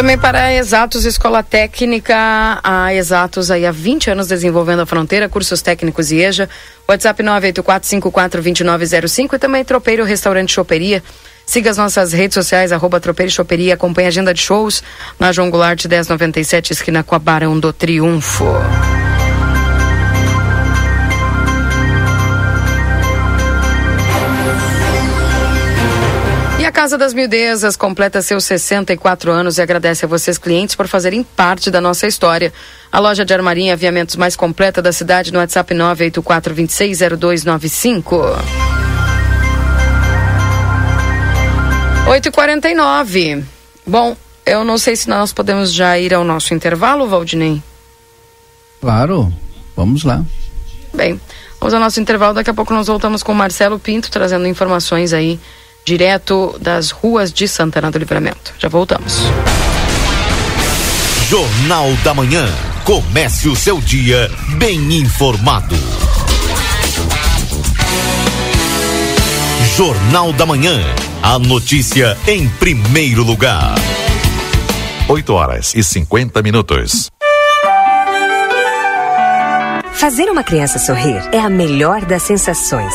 Também para Exatos Escola Técnica, a Exatos aí há 20 anos desenvolvendo a fronteira, cursos técnicos e EJA, WhatsApp 984542905 e também Tropeiro Restaurante Choperia. Siga as nossas redes sociais, arroba Tropeiro Choperia, acompanhe a agenda de shows na João Goulart 1097, esquina com a Barão do Triunfo. Casa das Mildezas completa seus 64 anos e agradece a vocês, clientes, por fazerem parte da nossa história. A loja de armarinha e aviamentos mais completa da cidade no WhatsApp 984260295. 8h49. Bom, eu não sei se nós podemos já ir ao nosso intervalo, Valdinei. Claro, vamos lá. Bem, vamos ao nosso intervalo. Daqui a pouco nós voltamos com o Marcelo Pinto trazendo informações aí direto das ruas de Santana do Livramento. Já voltamos. Jornal da Manhã. Comece o seu dia bem informado. Jornal da Manhã. A notícia em primeiro lugar. 8 horas e 50 minutos. Fazer uma criança sorrir é a melhor das sensações.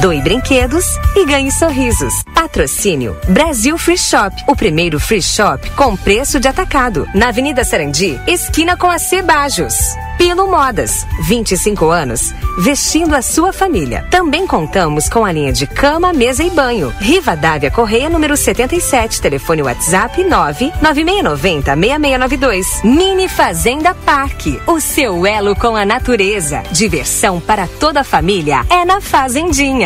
Doe brinquedos e ganhe sorrisos. Patrocínio Brasil Free Shop, o primeiro free shop com preço de atacado. Na Avenida Sarandi, esquina com a Cebajos. Pilo Modas, 25 anos, vestindo a sua família. Também contamos com a linha de cama, mesa e banho. Riva Dávia Correia, número 77, telefone WhatsApp 99690 6692. Mini Fazenda Parque, o seu elo com a natureza. Diversão para toda a família é na Fazendinha.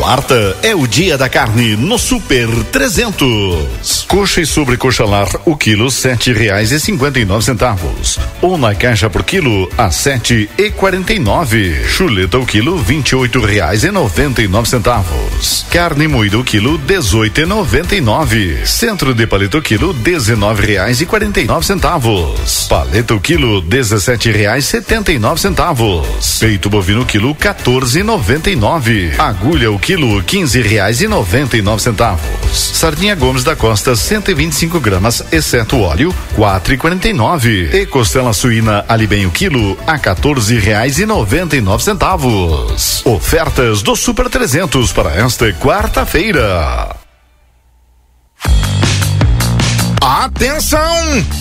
Quarta é o dia da carne no Super 300. Coxa e sobrecoxa lar, o quilo sete reais e cinquenta e nove centavos. Ou na caixa por quilo a sete e quarenta e nove. Chuleta o quilo vinte e oito reais e noventa e nove centavos. Carne moída o quilo dezoito e noventa e nove. Centro de paleta o quilo dezenove reais e quarenta e nove centavos. Paleta o quilo dezessete reais setenta e nove centavos. Peito bovino quilo quatorze e noventa e nove. Agulha o quilo quinze reais e noventa e nove centavos. Sardinha Gomes da Costa 125 gramas, exceto óleo, quatro e quarenta e nove. E costela suína ali bem o quilo a quatorze reais e noventa e nove centavos. Ofertas do Super 300 para esta quarta-feira. Atenção!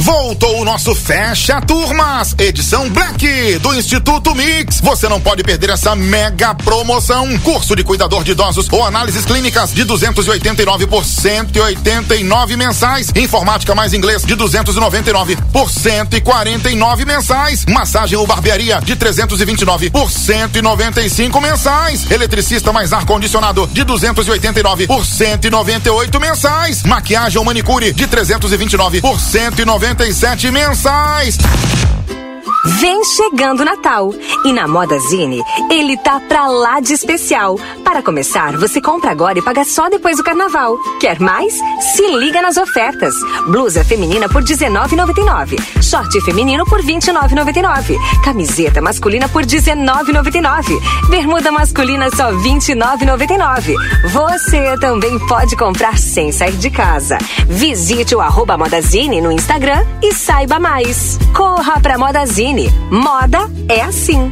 Voltou o nosso Fecha Turmas, edição Black do Instituto Mix. Você não pode perder essa mega promoção. Curso de cuidador de idosos ou análises clínicas de 289 por 189 mensais. Informática mais inglês de 299 por 149 mensais. Massagem ou barbearia de 329 por 195 mensais. Eletricista mais ar condicionado de 289 por 198 mensais. Maquiagem ou manicure de 300 229 por 197 mensais. Vem chegando o Natal e na Modazine ele tá pra lá de especial. Para começar, você compra agora e paga só depois do carnaval. Quer mais? Se liga nas ofertas. Blusa feminina por R$19,99. Short feminino por R$29,99. Camiseta masculina por R$19,99. Bermuda masculina só R$29,99. Você também pode comprar sem sair de casa. Visite o arroba Modazine no Instagram e saiba mais. Corra pra Modazine Moda é assim.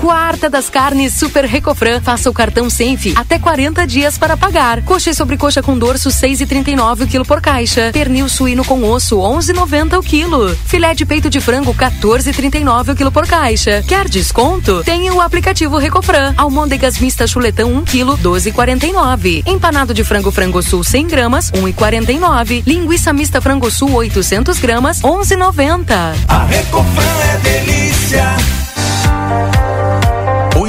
Quarta das carnes Super Recofran. Faça o cartão Senf até 40 dias para pagar. Coxa e sobrecoxa com dorso 6,39 o quilo por caixa. Pernil suíno com osso 11,90 o quilo. Filé de peito de frango 14,39 o quilo por caixa. Quer desconto? Tem o aplicativo Recofran. Almôndegas mista chuletão 1 quilo 12,49. Empanado de frango frango sul 100 gramas 1,49. Linguiça mista frango sul 800 gramas 11,90. A Recofran é delícia.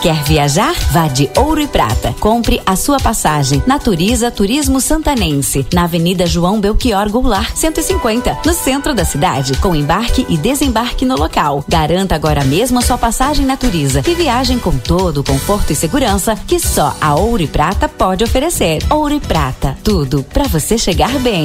Quer viajar? Vá de Ouro e Prata. Compre a sua passagem. Naturiza Turismo Santanense, na Avenida João Belchior Goulart, 150, no centro da cidade, com embarque e desembarque no local. Garanta agora mesmo a sua passagem Naturiza e viagem com todo o conforto e segurança que só a Ouro e Prata pode oferecer. Ouro e Prata, tudo para você chegar bem.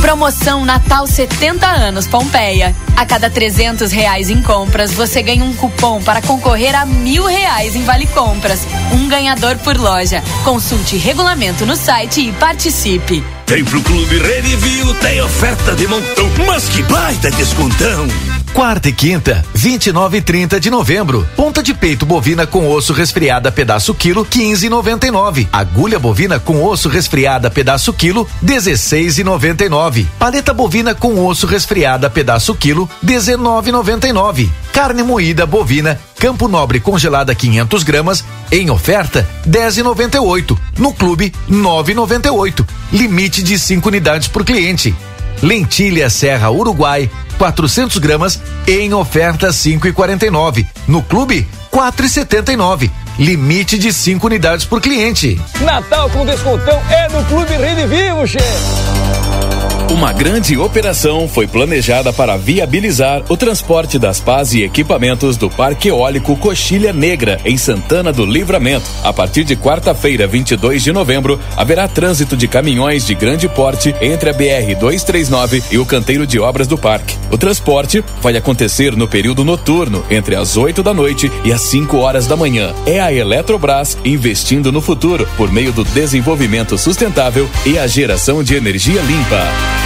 Promoção Natal 70 anos Pompeia. A cada 300 reais em compras, você ganha um cupom para concorrer a mil reais em vale compras. Um ganhador por loja. Consulte regulamento no site e participe. Vem pro Clube Redivio, tem oferta de montão, mas que baita descontão! Quarta e quinta, 29 e 30 de novembro. Ponta de peito bovina com osso resfriada pedaço quilo, 15,99. Agulha bovina com osso resfriada pedaço quilo, 16,99. Paleta bovina com osso resfriada pedaço quilo, 19,99. Carne moída bovina Campo Nobre congelada 500 gramas em oferta 10,98. No clube 9,98. Limite de 5 unidades por cliente. Lentilha Serra Uruguai 400 gramas em oferta 5,49. No clube 4,79. Limite de 5 unidades por cliente. Natal com descontão é no Clube Rede Vivo, chefe. Uma grande operação foi planejada para viabilizar o transporte das pás e equipamentos do Parque Eólico Coxilha Negra, em Santana do Livramento. A partir de quarta-feira, 22 de novembro, haverá trânsito de caminhões de grande porte entre a BR-239 e o canteiro de obras do parque. O transporte vai acontecer no período noturno, entre as 8 da noite e as 5 horas da manhã. É a Eletrobras investindo no futuro por meio do desenvolvimento sustentável e a geração de energia limpa.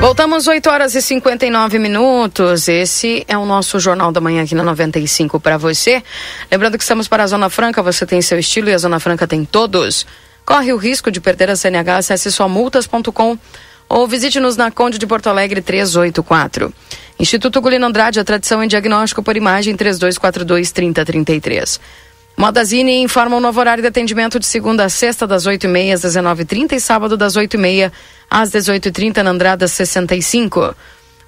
Voltamos 8 horas e 59 minutos. Esse é o nosso Jornal da Manhã aqui na 95 para você. Lembrando que estamos para a Zona Franca, você tem seu estilo e a Zona Franca tem todos. Corre o risco de perder a CNH, acesse somultas.com ou visite-nos na Conde de Porto Alegre 384. Instituto Gulino Andrade, a tradição em diagnóstico por imagem 3242 3033. Modazine informa o novo horário de atendimento de segunda a sexta, das 8h30 às 19h30 e sábado das 8h30 às 18h30 na Andrada 65.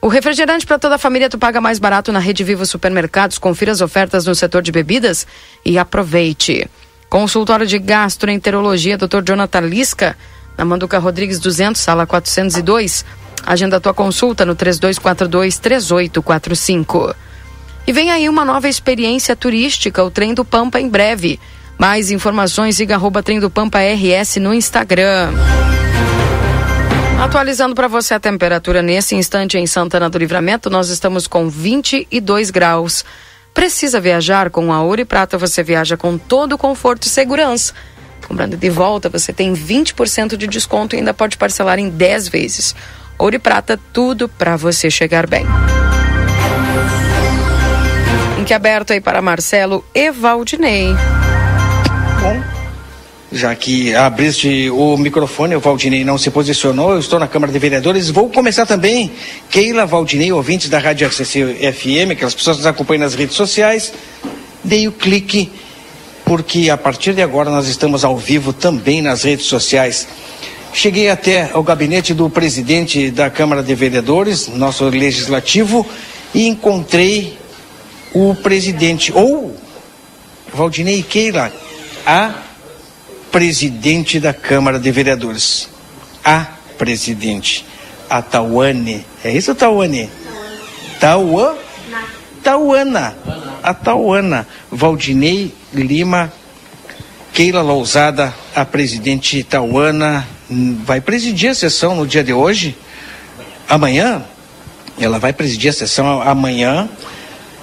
O refrigerante para toda a família tu paga mais barato na Rede Vivo Supermercados. Confira as ofertas no setor de bebidas e aproveite. Consultório de Gastroenterologia, Dr. Jonathan Lisca, na Manduca Rodrigues 200, sala 402. Agenda tua consulta no 3242 3845. E vem aí uma nova experiência turística, o Trem do Pampa em breve. Mais informações, siga arroba Trem do Pampa RS no Instagram. Atualizando para você a temperatura nesse instante em Santana do Livramento, nós estamos com 22 graus. Precisa viajar com a Ouro e Prata, você viaja com todo o conforto e segurança. Comprando de volta, você tem 20% de desconto e ainda pode parcelar em 10 vezes. Ouro e Prata, tudo para você chegar bem. Link aberto aí para Marcelo Evaldinei. Bom, já que abriste o microfone, o Valdinei não se posicionou, eu estou na Câmara de Vereadores. Vou começar também, Keila Valdinei, ouvintes da Rádio RCC FM, aquelas pessoas que nos acompanham nas redes sociais, dei o clique, porque a partir de agora nós estamos ao vivo também nas redes sociais. cheguei até o gabinete do presidente da Câmara de Vereadores, nosso legislativo, e encontrei o presidente, ou Valdinei Keila, a presidente da Câmara de Vereadores. A presidente. A Tauane. É isso, Tauane? Tauã? Tauana. A Tauana. Valdinei Lima Keila Lousada, a presidente Tauana, vai presidir a sessão no dia de hoje. Amanhã, ela vai presidir a sessão amanhã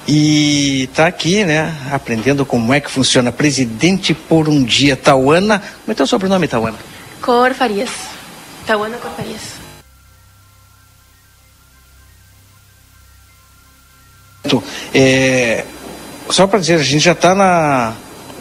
e está aqui, né, aprendendo como é que funciona. Presidente por um dia, Tauana. Como é teu sobrenome, Tauana? Cor Farias. Tauana Cor Farias. É, só para dizer, a gente já está na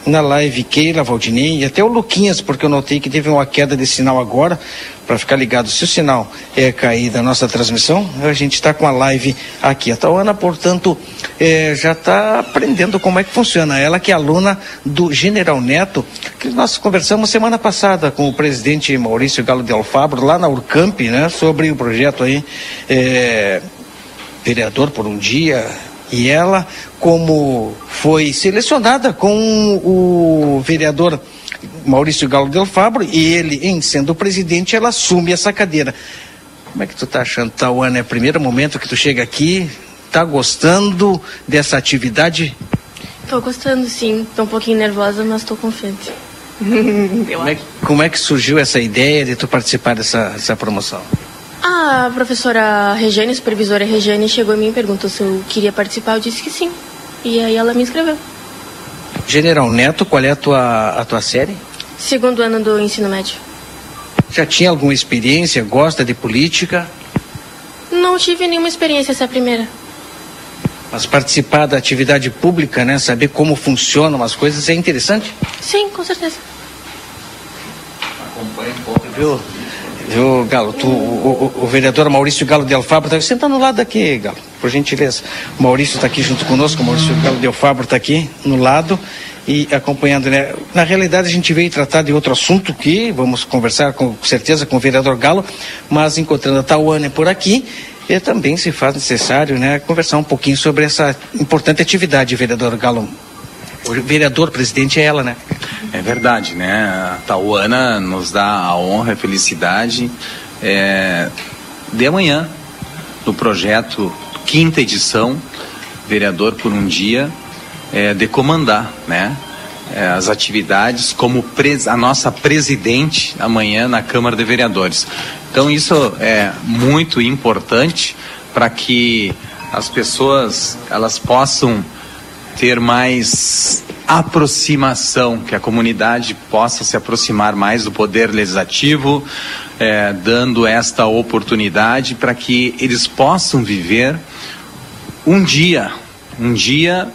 na live Keila, Valdinei e até o Luquinhas, porque eu notei que teve uma queda de sinal agora, para ficar ligado. Se o sinal é cair da nossa transmissão, a gente está com a live aqui. A Tauana, portanto, é, já está aprendendo como é que funciona. Ela que é aluna do General Neto, que nós conversamos semana passada com o presidente Maurício Galo de Alfabro, lá na Urcamp, né, sobre o projeto aí, é, vereador por um dia, e ela, como foi selecionada com o vereador Maurício Galo Del Fabro, e ele, em sendo presidente, ela assume essa cadeira. Como é que tu tá achando, Tauana? É o primeiro momento que tu chega aqui, tá gostando dessa atividade? Tô gostando, sim. Tô um pouquinho nervosa, mas tô confiante. como, é, como é que surgiu essa ideia de tu participar dessa, dessa promoção? A professora Regiane, supervisora Regiane, chegou em mim e perguntou se eu queria participar. Eu disse que sim. E aí ela me inscreveu. General Neto, qual é a tua, a tua série? Segundo ano do ensino médio. Já tinha alguma experiência? Gosta de política? Não tive nenhuma experiência essa primeira. Mas participar da atividade pública, né? Saber como funcionam as coisas é interessante? Sim, com certeza. Acompanhe um pouco, viu? Viu, Galo? Tu, o, o, o, vereador Maurício Galo de Alfabro está sentando no lado daqui, Galo, por gentileza. O Maurício está aqui junto conosco, o Maurício Galo de Alfabro está aqui no lado e acompanhando, né? Na realidade, a gente veio tratar de outro assunto que vamos conversar com certeza com o vereador Galo, mas encontrando a Tauane por aqui, e também se faz necessário, né, conversar um pouquinho sobre essa importante atividade, vereador Galo. O vereador presidente é ela, né? É verdade, né? A Tauana nos dá a honra e a felicidade é, de amanhã, no projeto quinta edição, vereador por um dia, é, de comandar, né? É, as atividades como pres, a nossa presidente amanhã na Câmara de Vereadores. Então isso é muito importante para que as pessoas elas possam ter mais aproximação, que a comunidade possa se aproximar mais do poder legislativo, é, dando esta oportunidade para que eles possam viver um dia, um dia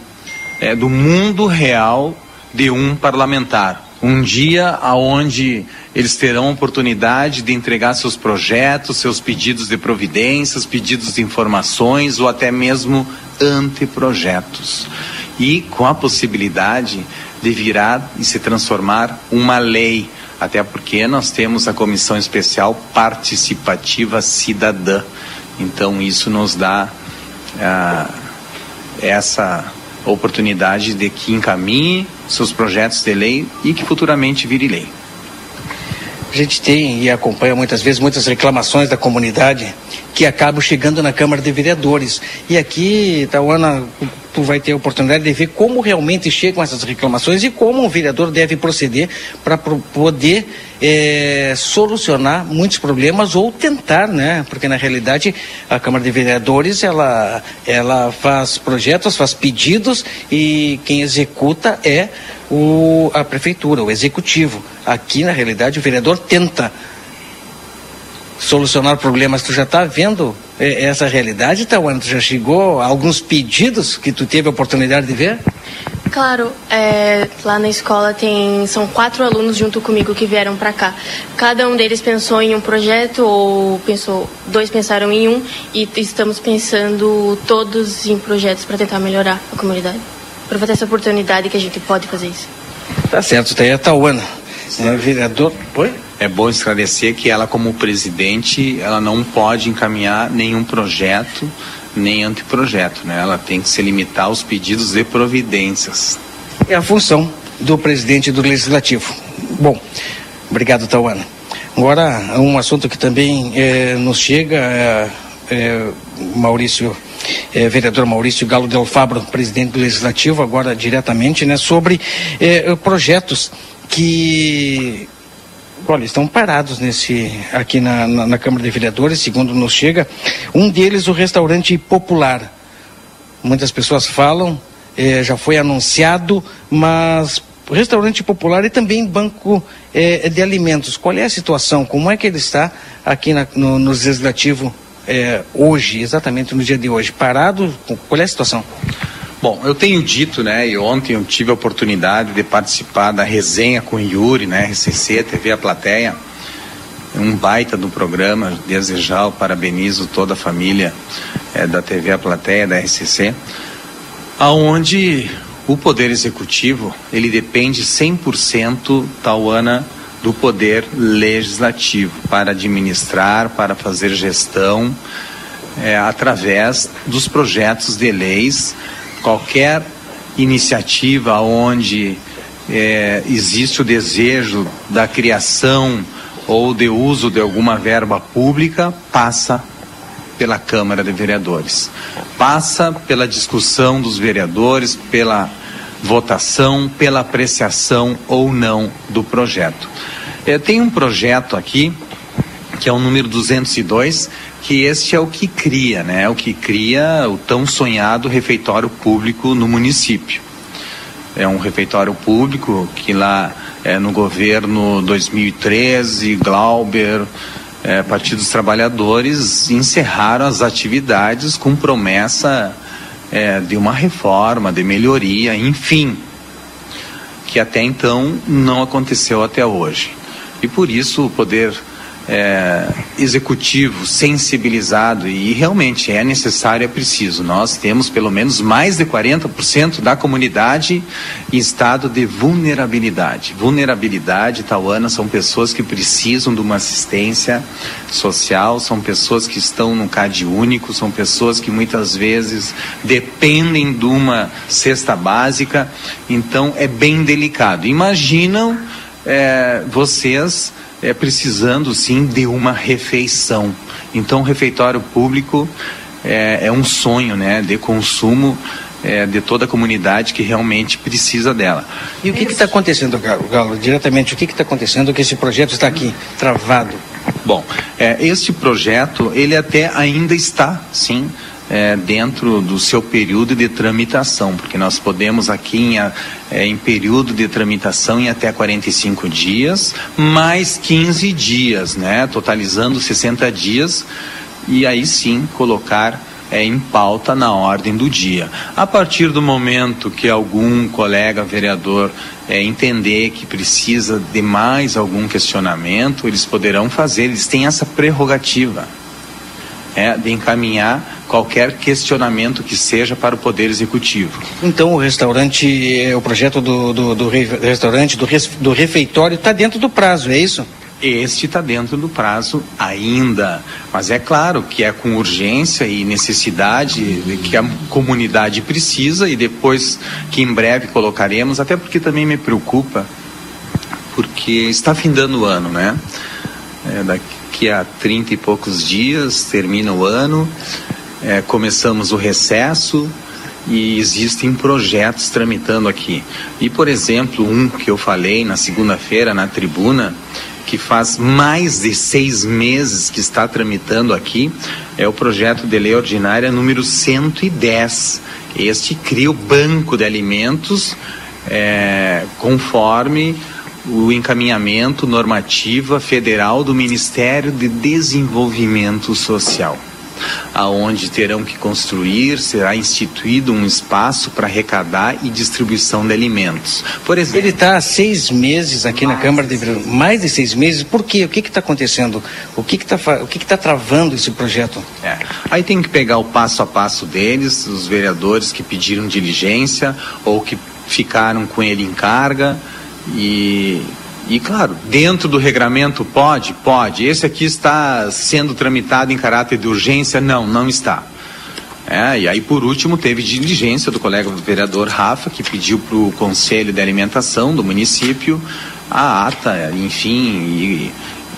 é, do mundo real de um parlamentar, um dia aonde eles terão oportunidade de entregar seus projetos, seus pedidos de providências, pedidos de informações ou até mesmo anteprojetos e com a possibilidade de virar e se transformar uma lei, até porque nós temos a Comissão Especial Participativa Cidadã. Então isso nos dá ah, essa oportunidade de que encaminhe seus projetos de lei e que futuramente vire lei. A gente tem e acompanha muitas vezes muitas reclamações da comunidade que acabam chegando na Câmara de Vereadores. E aqui, Tauana, tu vai ter a oportunidade de ver como realmente chegam essas reclamações e como o vereador deve proceder para poder é, solucionar muitos problemas ou tentar, né? Porque na realidade a Câmara de Vereadores ela, ela faz projetos, faz pedidos e quem executa é o, a prefeitura, o executivo. Aqui na realidade o vereador tenta solucionar problemas. Tu já está vendo é, essa realidade, Tauana? Tu já chegou a alguns pedidos que tu teve a oportunidade de ver? Claro, é, lá na escola tem são quatro alunos junto comigo que vieram para cá. Cada um deles pensou em um projeto ou pensou, dois pensaram em um e estamos pensando todos em projetos para tentar melhorar a comunidade. Aproveitar essa oportunidade que a gente pode fazer isso. Tá certo, tá aí a Tauana, é vereador. Oi? É bom esclarecer que ela, como presidente, ela não pode encaminhar nenhum projeto nem anteprojeto, né? Ela tem que se limitar aos pedidos de providências. É a função do presidente do Legislativo. Bom, obrigado, Tauana. Agora, um assunto que também eh, nos chega, é, é, Maurício, é, vereador Maurício Galo Del Fabro, presidente do Legislativo, agora diretamente, né, sobre projetos que olha, estão parados nesse aqui na, na, na, Câmara de Vereadores, segundo nos chega. Um deles, o restaurante popular. Muitas pessoas falam, eh, já foi anunciado, mas restaurante popular e também banco eh, de alimentos. Qual é a situação? Como é que ele está aqui na, no, no legislativo hoje, exatamente no dia de hoje? Parado? Qual é a situação? Bom, eu tenho dito, né, e ontem eu tive a oportunidade de participar da resenha com o Yuri, né, RCC, TV A Plateia, um baita do programa, desejar, parabenizo toda a família é, da TV A Plateia, da RCC, aonde o Poder Executivo, ele depende 100%, Tauana, do Poder Legislativo, para administrar, para fazer gestão, é, através dos projetos de leis qualquer iniciativa onde é, existe o desejo da criação ou de uso de alguma verba pública passa pela Câmara de Vereadores. Passa pela discussão dos vereadores, pela votação, pela apreciação ou não do projeto. É, tem um projeto aqui, que é o número 202, que este é o que cria, né? É o que cria o tão sonhado refeitório público no município. É um refeitório público que lá é, no governo 2013, Glauber, é, Partido dos Trabalhadores encerraram as atividades com promessa é, de uma reforma, de melhoria, enfim, que até então não aconteceu até hoje. E por isso o poder é, executivo sensibilizado e realmente é necessário, é preciso. Nós temos pelo menos mais de 40% da comunidade em estado de vulnerabilidade. Vulnerabilidade, Tauana, são pessoas que precisam de uma assistência social, são pessoas que estão no CAD único, são pessoas que muitas vezes dependem de uma cesta básica, então é bem delicado. Imaginam é, vocês é, precisando sim de uma refeição. Então, o refeitório público é, é um sonho né, de consumo é, de toda a comunidade que realmente precisa dela. E o que está acontecendo, Galo, Galo? Diretamente, o que está acontecendo que esse projeto está aqui travado? Bom, é, este projeto, ele até ainda está, sim, é, dentro do seu período de tramitação, porque nós podemos aqui em, é, em período de tramitação em até 45 dias, mais 15 dias, né? Totalizando 60 dias, e aí sim colocar é, em pauta na ordem do dia. A partir do momento que algum colega vereador é, entender que precisa de mais algum questionamento, eles poderão fazer, eles têm essa prerrogativa é, de encaminhar qualquer questionamento que seja para o Poder Executivo. Então o restaurante, é, o projeto do, do, do restaurante, do, do refeitório está dentro do prazo, é isso? Este está dentro do prazo ainda, mas é claro que é com urgência e necessidade que a comunidade precisa e depois que em breve colocaremos, até porque também me preocupa, porque está findando o ano, né? É, daqui daqui a 30 e poucos dias termina o ano, é, começamos o recesso e existem projetos tramitando aqui. E, por exemplo, um que eu falei na segunda-feira na tribuna, que faz mais de seis meses que está tramitando aqui, é o projeto de lei ordinária número 110. Este cria o banco de alimentos é, conforme o encaminhamento normativa federal do Ministério de Desenvolvimento Social, aonde terão que construir, será instituído um espaço para arrecadar e distribuição de alimentos. Por exemplo, ele está há seis meses aqui na Câmara de Vereadores, mais de seis meses. Por quê? O que está acontecendo? O que está o que está travando esse projeto? É. Aí tem que pegar o passo a passo deles, os vereadores que pediram diligência ou que ficaram com ele em carga e, E claro, dentro do regramento pode? Pode. Esse aqui está sendo tramitado em caráter de urgência? Não, não está. É, e aí, por último, teve diligência do colega vereador Rafa, que pediu para o Conselho de Alimentação do município a ata, enfim, e,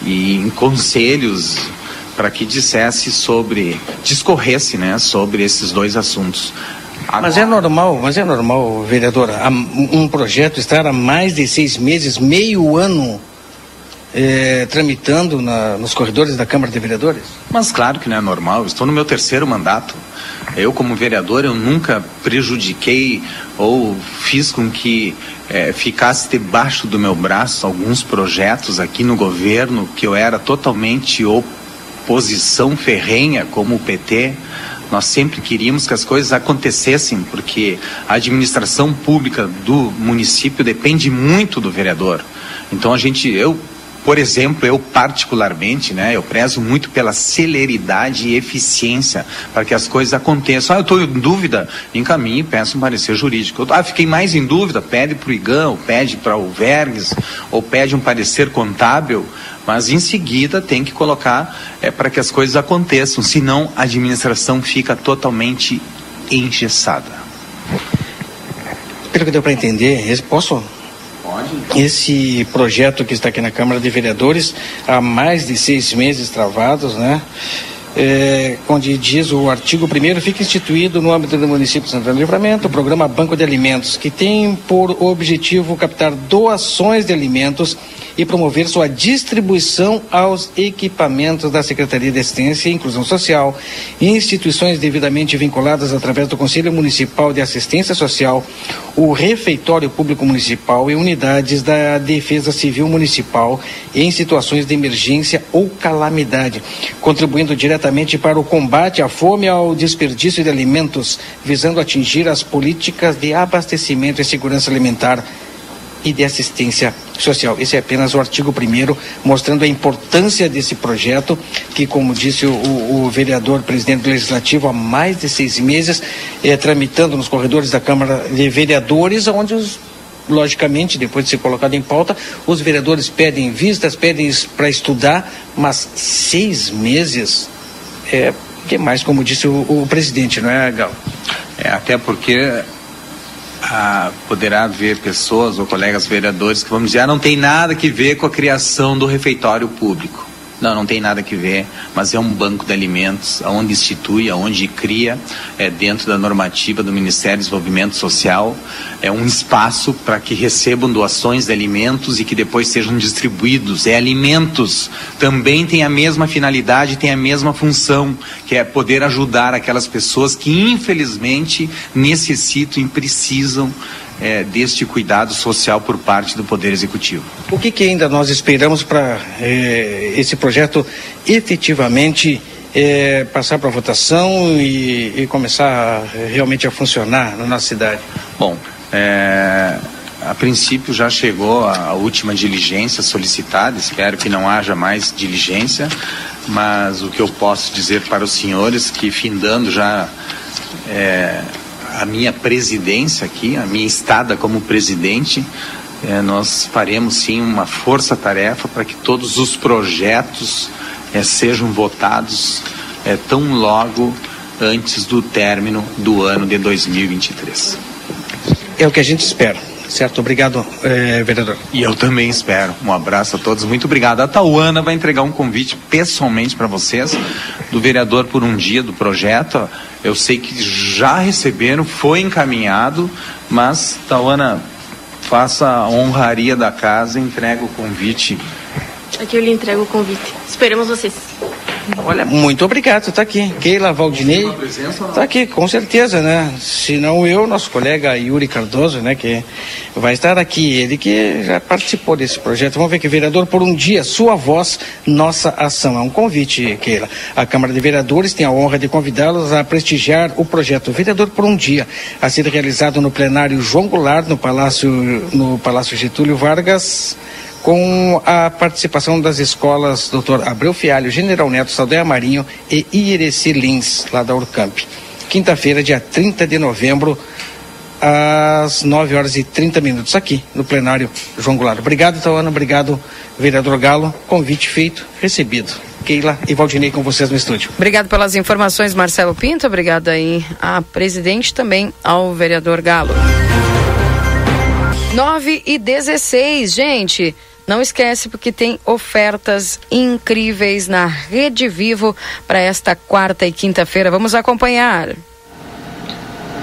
e em conselhos para que dissesse sobre, discorresse, né, sobre esses dois assuntos. Mas é normal, mas é normal, vereadora, um projeto estar há mais de seis meses, meio ano, é, tramitando na, nos corredores da Câmara de Vereadores? Mas claro que não é normal, estou no meu terceiro mandato. Eu, como vereador, eu nunca prejudiquei ou fiz com que é, ficasse debaixo do meu braço alguns projetos aqui no governo que eu era totalmente oposição ferrenha, como o PT. Nós sempre queríamos que as coisas acontecessem, porque a administração pública do município depende muito do vereador. Então a gente, eu por exemplo, eu particularmente, né, eu prezo muito pela celeridade e eficiência para que as coisas aconteçam. Ah, eu estou em dúvida, encaminhe e peço um parecer jurídico. Ah, fiquei mais em dúvida, pede para o IGAN, ou pede para o Vergues, ou pede um parecer contábil, mas em seguida tem que colocar é, para que as coisas aconteçam, senão a administração fica totalmente engessada. Pelo que deu para entender, posso esse projeto que está aqui na Câmara de Vereadores há mais de seis meses travados, né? É, onde diz o artigo 1 fica instituído no âmbito do município de Santana do Livramento o programa Banco de Alimentos, que tem por objetivo captar doações de alimentos e promover sua distribuição aos equipamentos da Secretaria de Assistência e Inclusão Social, instituições devidamente vinculadas através do Conselho Municipal de Assistência Social, o Refeitório Público Municipal e unidades da Defesa Civil Municipal em situações de emergência ou calamidade, contribuindo diretamente para o combate à fome e ao desperdício de alimentos, visando atingir as políticas de abastecimento e segurança alimentar e de assistência social. Esse é apenas o artigo 1 mostrando a importância desse projeto, que, como disse o, o, vereador presidente do Legislativo, há mais de seis meses, é, tramitando nos corredores da Câmara de Vereadores, onde os logicamente, depois de ser colocado em pauta, os vereadores pedem vistas, pedem para estudar, mas seis meses é que mais, como disse o, o presidente, não é, Gal? É, até porque ah, poderá haver pessoas ou colegas vereadores que vão dizer, ah, não tem nada que ver com a criação do refeitório público. Não, não tem nada que ver, mas é um banco de alimentos, onde institui, onde cria, é, dentro da normativa do Ministério do Desenvolvimento Social, é um espaço para que recebam doações de alimentos e que depois sejam distribuídos. É alimentos, também tem a mesma finalidade, tem a mesma função, que é poder ajudar aquelas pessoas que infelizmente necessitam e precisam é, deste cuidado social por parte do Poder Executivo. O que, que ainda nós esperamos para é, esse projeto efetivamente é, passar para votação e, e, começar realmente a funcionar na nossa cidade? Bom, é, a princípio já chegou a, a última diligência solicitada, espero que não haja mais diligência, mas o que eu posso dizer para os senhores que findando já é, a minha presidência aqui, a minha estada como presidente, é, nós faremos sim uma força-tarefa para que todos os projetos é, sejam votados é, tão logo antes do término do ano de 2023. É o que a gente espera. Certo, obrigado, eh, vereador. E eu também espero. Um abraço a todos, muito obrigado. A Tauana vai entregar um convite pessoalmente para vocês, do vereador por um dia do projeto. Eu sei que já receberam, foi encaminhado, mas Tauana, faça a honraria da casa, entrega o convite. Aqui eu lhe entrego o convite. Esperamos vocês. Olha, muito obrigado, está aqui. Keila Valdinei. Está aqui, com certeza, né? Se não eu, nosso colega Yuri Cardoso, né? Que vai estar aqui. Ele que já participou desse projeto. Vamos ver que vereador por um dia, sua voz, nossa ação. É um convite, Keila. A Câmara de Vereadores tem a honra de convidá-los a prestigiar o projeto Vereador por um dia, a ser realizado no plenário João Goulart, no Palácio, no Palácio Getúlio Vargas com a participação das escolas Dr. Abreu Fialho, General Neto, Saldanha Marinho e Ireci Lins, lá da Urcamp. Quinta-feira, dia 30 de novembro, às 9 horas e 30 minutos, aqui no plenário João Goulart. Obrigado, Tauana. Obrigado, vereador Galo. Convite feito, recebido. Keila e Valdinei com vocês no estúdio. Obrigado pelas informações, Marcelo Pinto. Obrigado aí à presidente também ao vereador Galo. 9 e 16, gente. Não esquece porque tem ofertas incríveis na Rede Vivo para esta quarta e quinta-feira. Vamos acompanhar.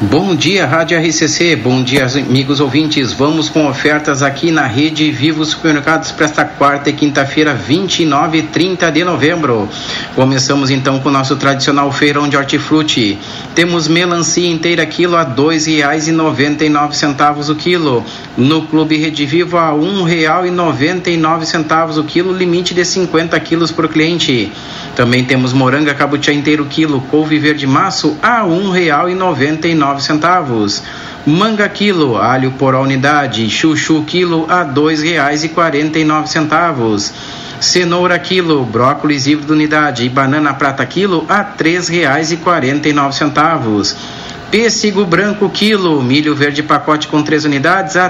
Bom dia, Rádio RCC. Bom dia, amigos ouvintes. Vamos com ofertas aqui na rede Vivo Supermercados para esta quarta e quinta-feira, 29 e 30 de novembro. Começamos então com o nosso tradicional feirão de hortifruti. Temos melancia inteira quilo a R$ 2,99 o quilo. No Clube Rede Vivo a R$ 1,99 o quilo, limite de 50 quilos por cliente. Também temos moranga cabutiá inteiro quilo, couve verde maço a R$ 1,99 centavos. Manga quilo, alho por unidade, chuchu quilo a R$ 2,49. Cenoura quilo, brócolis híbrido unidade e banana prata quilo a R$ 3,49. Pêssego branco quilo, milho verde pacote com três unidades a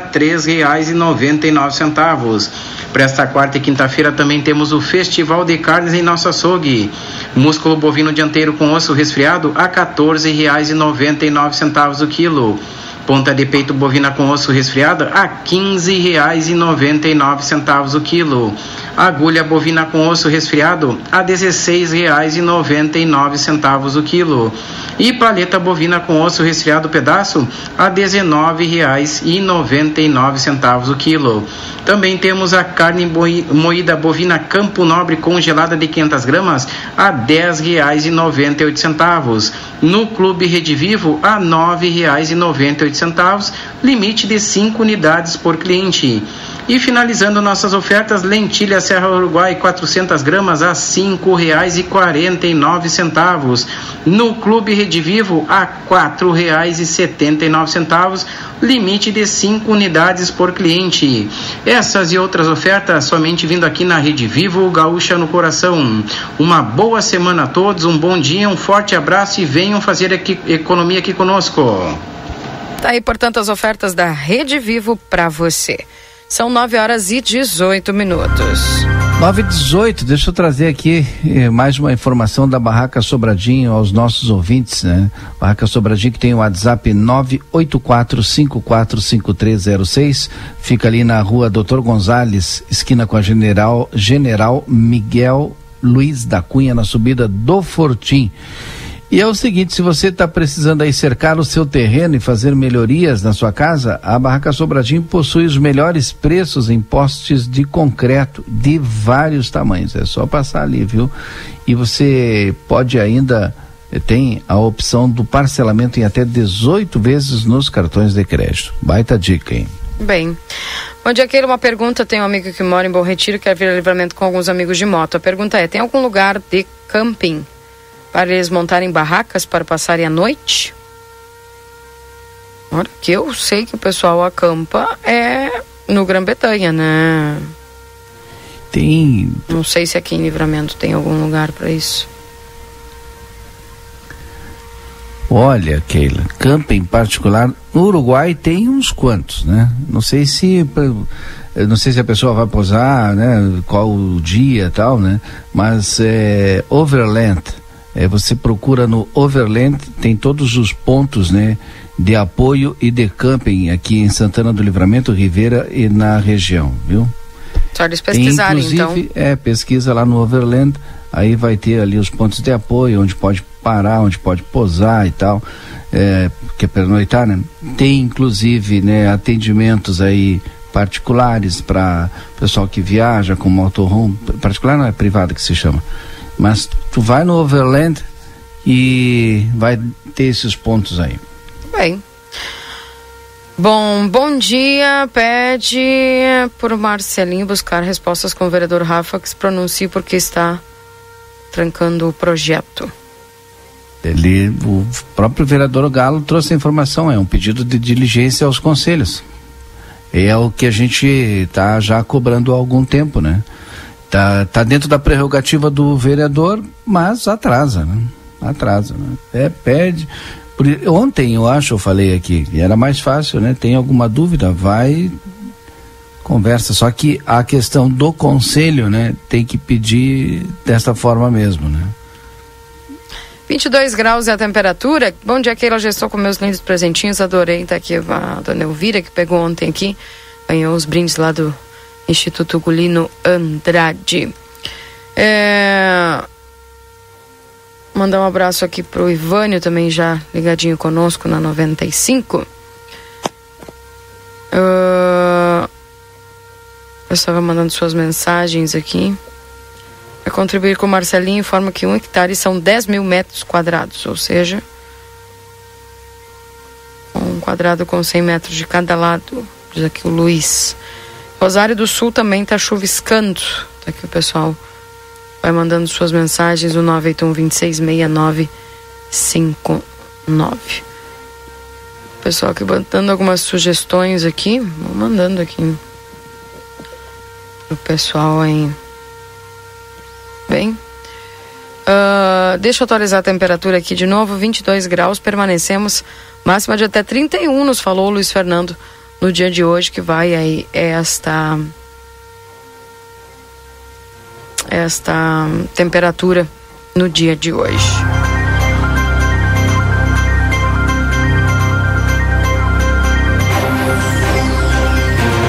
nove centavos. Para esta quarta e quinta-feira também temos o Festival de Carnes em nosso açougue. Músculo bovino dianteiro com osso resfriado a nove centavos o quilo. Ponta de peito bovina com osso resfriado a nove centavos o quilo. Agulha bovina com osso resfriado a nove centavos o quilo. E paleta bovina com osso resfriado pedaço a nove centavos o quilo. Também temos a carne moída bovina Campo Nobre congelada de 500 gramas a oito centavos. No Clube Rede Vivo a nove reais e noventa e oito centavos, limite de cinco unidades por cliente. E finalizando nossas ofertas, lentilha Serra Uruguai 400 gramas a nove centavos. No Clube Rede Vivo a nove centavos, limite de cinco unidades por cliente. Essas e outras ofertas somente vindo aqui na Rede Vivo Gaúcha no Coração. Uma boa semana a todos, um bom dia, um forte abraço e venham fazer economia aqui conosco. Tá aí, portanto, as ofertas da Rede Vivo para você. São 9 horas e 18 minutos. 9 e 18, deixa eu trazer aqui eh, mais uma informação da Barraca Sobradinho aos nossos ouvintes, né? Barraca Sobradinho que tem o WhatsApp 984545306, fica ali na rua Doutor Gonzales, esquina com a General, General Miguel Luiz da Cunha, na subida do Fortim. E é o seguinte, se você está precisando aí cercar o seu terreno e fazer melhorias na sua casa, a Barraca Sobradinho possui os melhores preços em postes de concreto de vários tamanhos. É só passar ali, viu? E você pode ainda eh, tem a opção do parcelamento em até 18 vezes nos cartões de crédito. Baita dica, hein? Bem. Bom dia, Keila. Uma pergunta. Tem um amigo que mora em Bom Retiro, quer vir a livramento com alguns amigos de moto. A pergunta é: tem algum lugar de camping para eles montarem barracas para passarem a noite? Olha, que eu sei que o pessoal acampa é no Grã-Bretanha, né? Tem. Não sei se aqui em Livramento tem algum lugar para isso. Olha, Keila, camping particular no Uruguai tem uns quantos, né? Não sei se não sei se a pessoa vai posar, né? Qual o dia e tal, né? Mas é Overland é, você procura no Overland, tem todos os pontos, né? De apoio e de camping aqui em Santana do Livramento, Ribeira e na região, viu? Só eles pesquisarem, Inclusive, então. É, pesquisa lá no Overland, aí vai ter ali os pontos de apoio, onde pode parar, onde pode posar e tal, é, que é pernoitar, né? Tem inclusive, né, atendimentos aí particulares para pessoal que viaja com motorhome, particular não é privado que se chama, mas tu vai no Overland e vai ter esses pontos aí. Bem. Bom, bom dia. Pede por Marcelinho buscar respostas com o vereador Rafa que se pronuncie porque está trancando o projeto. Ele, o próprio vereador Galo trouxe a informação, é um pedido de diligência aos conselhos. É o que a gente está já cobrando há algum tempo, né? Tá, tá dentro da prerrogativa do vereador, mas atrasa, né? Atrasa, né? É, pede, Por, ontem, eu acho, eu falei aqui, era mais fácil, né? Tem alguma dúvida? Vai, conversa. Só que a questão do conselho, né? Tem que pedir desta forma mesmo, né? 22 graus é a temperatura. Bom dia, Keila. Já estou com meus lindos presentinhos. Adorei. Tá aqui a dona Elvira, que pegou ontem aqui. Ganhou os brindes lá do Instituto Gulino Andrade. É... Mandar um abraço aqui pro Ivânio, também já ligadinho conosco na 95. Uh... Eu estava mandando suas mensagens aqui. Para contribuir com o Marcelinho, informa que um hectare são 10 mil metros quadrados, ou seja, um quadrado com 100 metros de cada lado, diz aqui o Luiz. Rosário do Sul também está chuviscando. Tá aqui o pessoal vai mandando suas mensagens no 981 266959. O pessoal aqui mandando algumas sugestões aqui, vou mandando aqui o pessoal aí. Bem. Uh, deixa eu atualizar a temperatura aqui de novo, 22 graus, permanecemos máxima de até 31, nos falou o Luiz Fernando no dia de hoje, que vai aí esta esta temperatura no dia de hoje.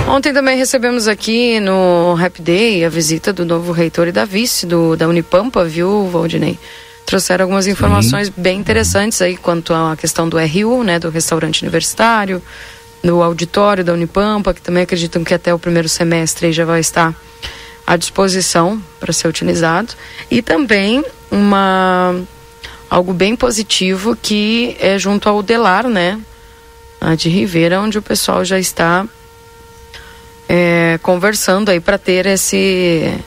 Ontem também recebemos aqui no Happy Day a visita do novo reitor e da vice do, da Unipampa, viu, Valdinei? Trouxeram algumas informações Sim. bem interessantes aí quanto à questão do RU, né, do restaurante universitário, do auditório da Unipampa, que também acreditam que até o primeiro semestre já vai estar à disposição para ser utilizado. E também uma algo bem positivo que é junto ao Delar, né, de Ribeira, onde o pessoal já está é, conversando aí para ter esse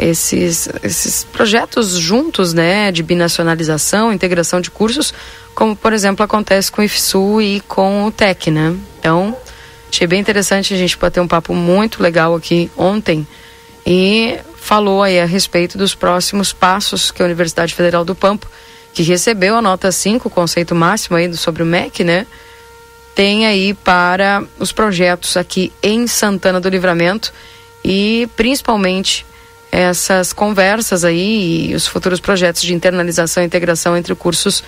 esses, esses projetos juntos, né, de binacionalização, integração de cursos, como por exemplo acontece com o IFSU e com o TEC, né? Então, achei bem interessante a gente bater um papo muito legal aqui ontem e falou aí a respeito dos próximos passos que a Universidade Federal do Pampa, que recebeu a nota 5, o conceito máximo aí sobre o MEC, né? tem aí para os projetos aqui em Santana do Livramento e principalmente essas conversas aí e os futuros projetos de internalização e integração entre cursos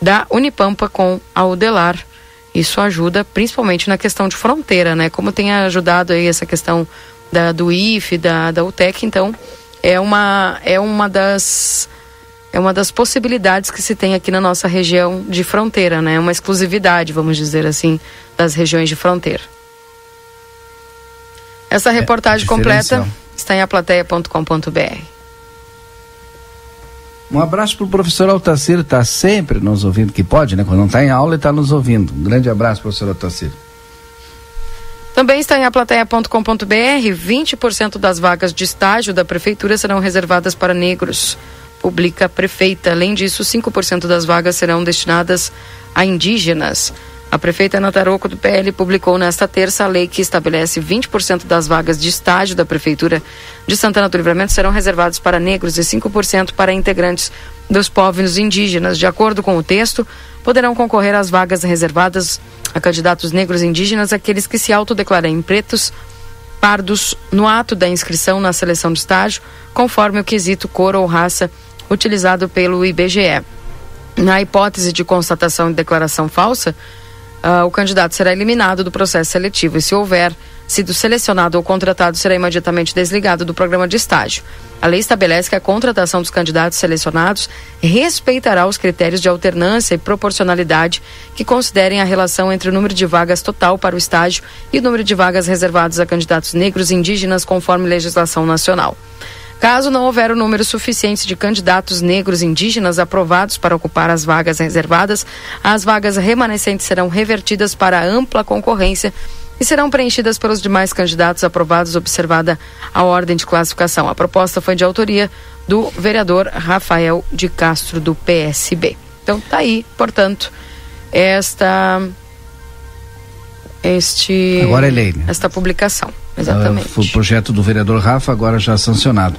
da Unipampa com a Udelar. Isso ajuda principalmente na questão de fronteira, né? Como tem ajudado aí essa questão da, do IF, da, da UTEC, então é uma, é uma das é uma das possibilidades que se tem aqui na nossa região de fronteira, né? Uma exclusividade, vamos dizer assim, das regiões de fronteira. Essa é, reportagem é, completa está em aplateia.com.br. Um abraço para o professor Altacir, está sempre nos ouvindo, que pode, né? Quando não está em aula, ele está nos ouvindo. Um grande abraço, professor Altacir. Também está em aplateia.com.br, 20% das vagas de estágio da prefeitura serão reservadas para negros publica a prefeita. Além disso, 5% das vagas serão destinadas a indígenas. A prefeita Nataroco do PL publicou nesta terça a lei que estabelece 20% das vagas de estágio da Prefeitura de Santana do Livramento serão reservadas para negros e 5% para integrantes dos povos indígenas. De acordo com o texto, poderão concorrer às vagas reservadas a candidatos negros e indígenas aqueles que se autodeclarem pretos, pardos no ato da inscrição na seleção de estágio, conforme o quesito cor ou raça utilizado pelo IBGE. Na hipótese de constatação de declaração falsa, uh, o candidato será eliminado do processo seletivo e, se houver sido selecionado ou contratado, será imediatamente desligado do programa de estágio. A lei estabelece que a contratação dos candidatos selecionados respeitará os critérios de alternância e proporcionalidade que considerem a relação entre o número de vagas total para o estágio e o número de vagas reservadas a candidatos negros e indígenas, conforme legislação nacional. Caso não houver o número suficiente de candidatos negros indígenas aprovados para ocupar as vagas reservadas, as vagas remanescentes serão revertidas para ampla concorrência e serão preenchidas pelos demais candidatos aprovados, observada a ordem de classificação. A proposta foi de autoria do vereador Rafael de Castro, do PSB. Então, tá aí, portanto, esta. Este. Agora é lei, né? Esta publicação. Exatamente. Uh, o projeto do vereador Rafa agora já sancionado.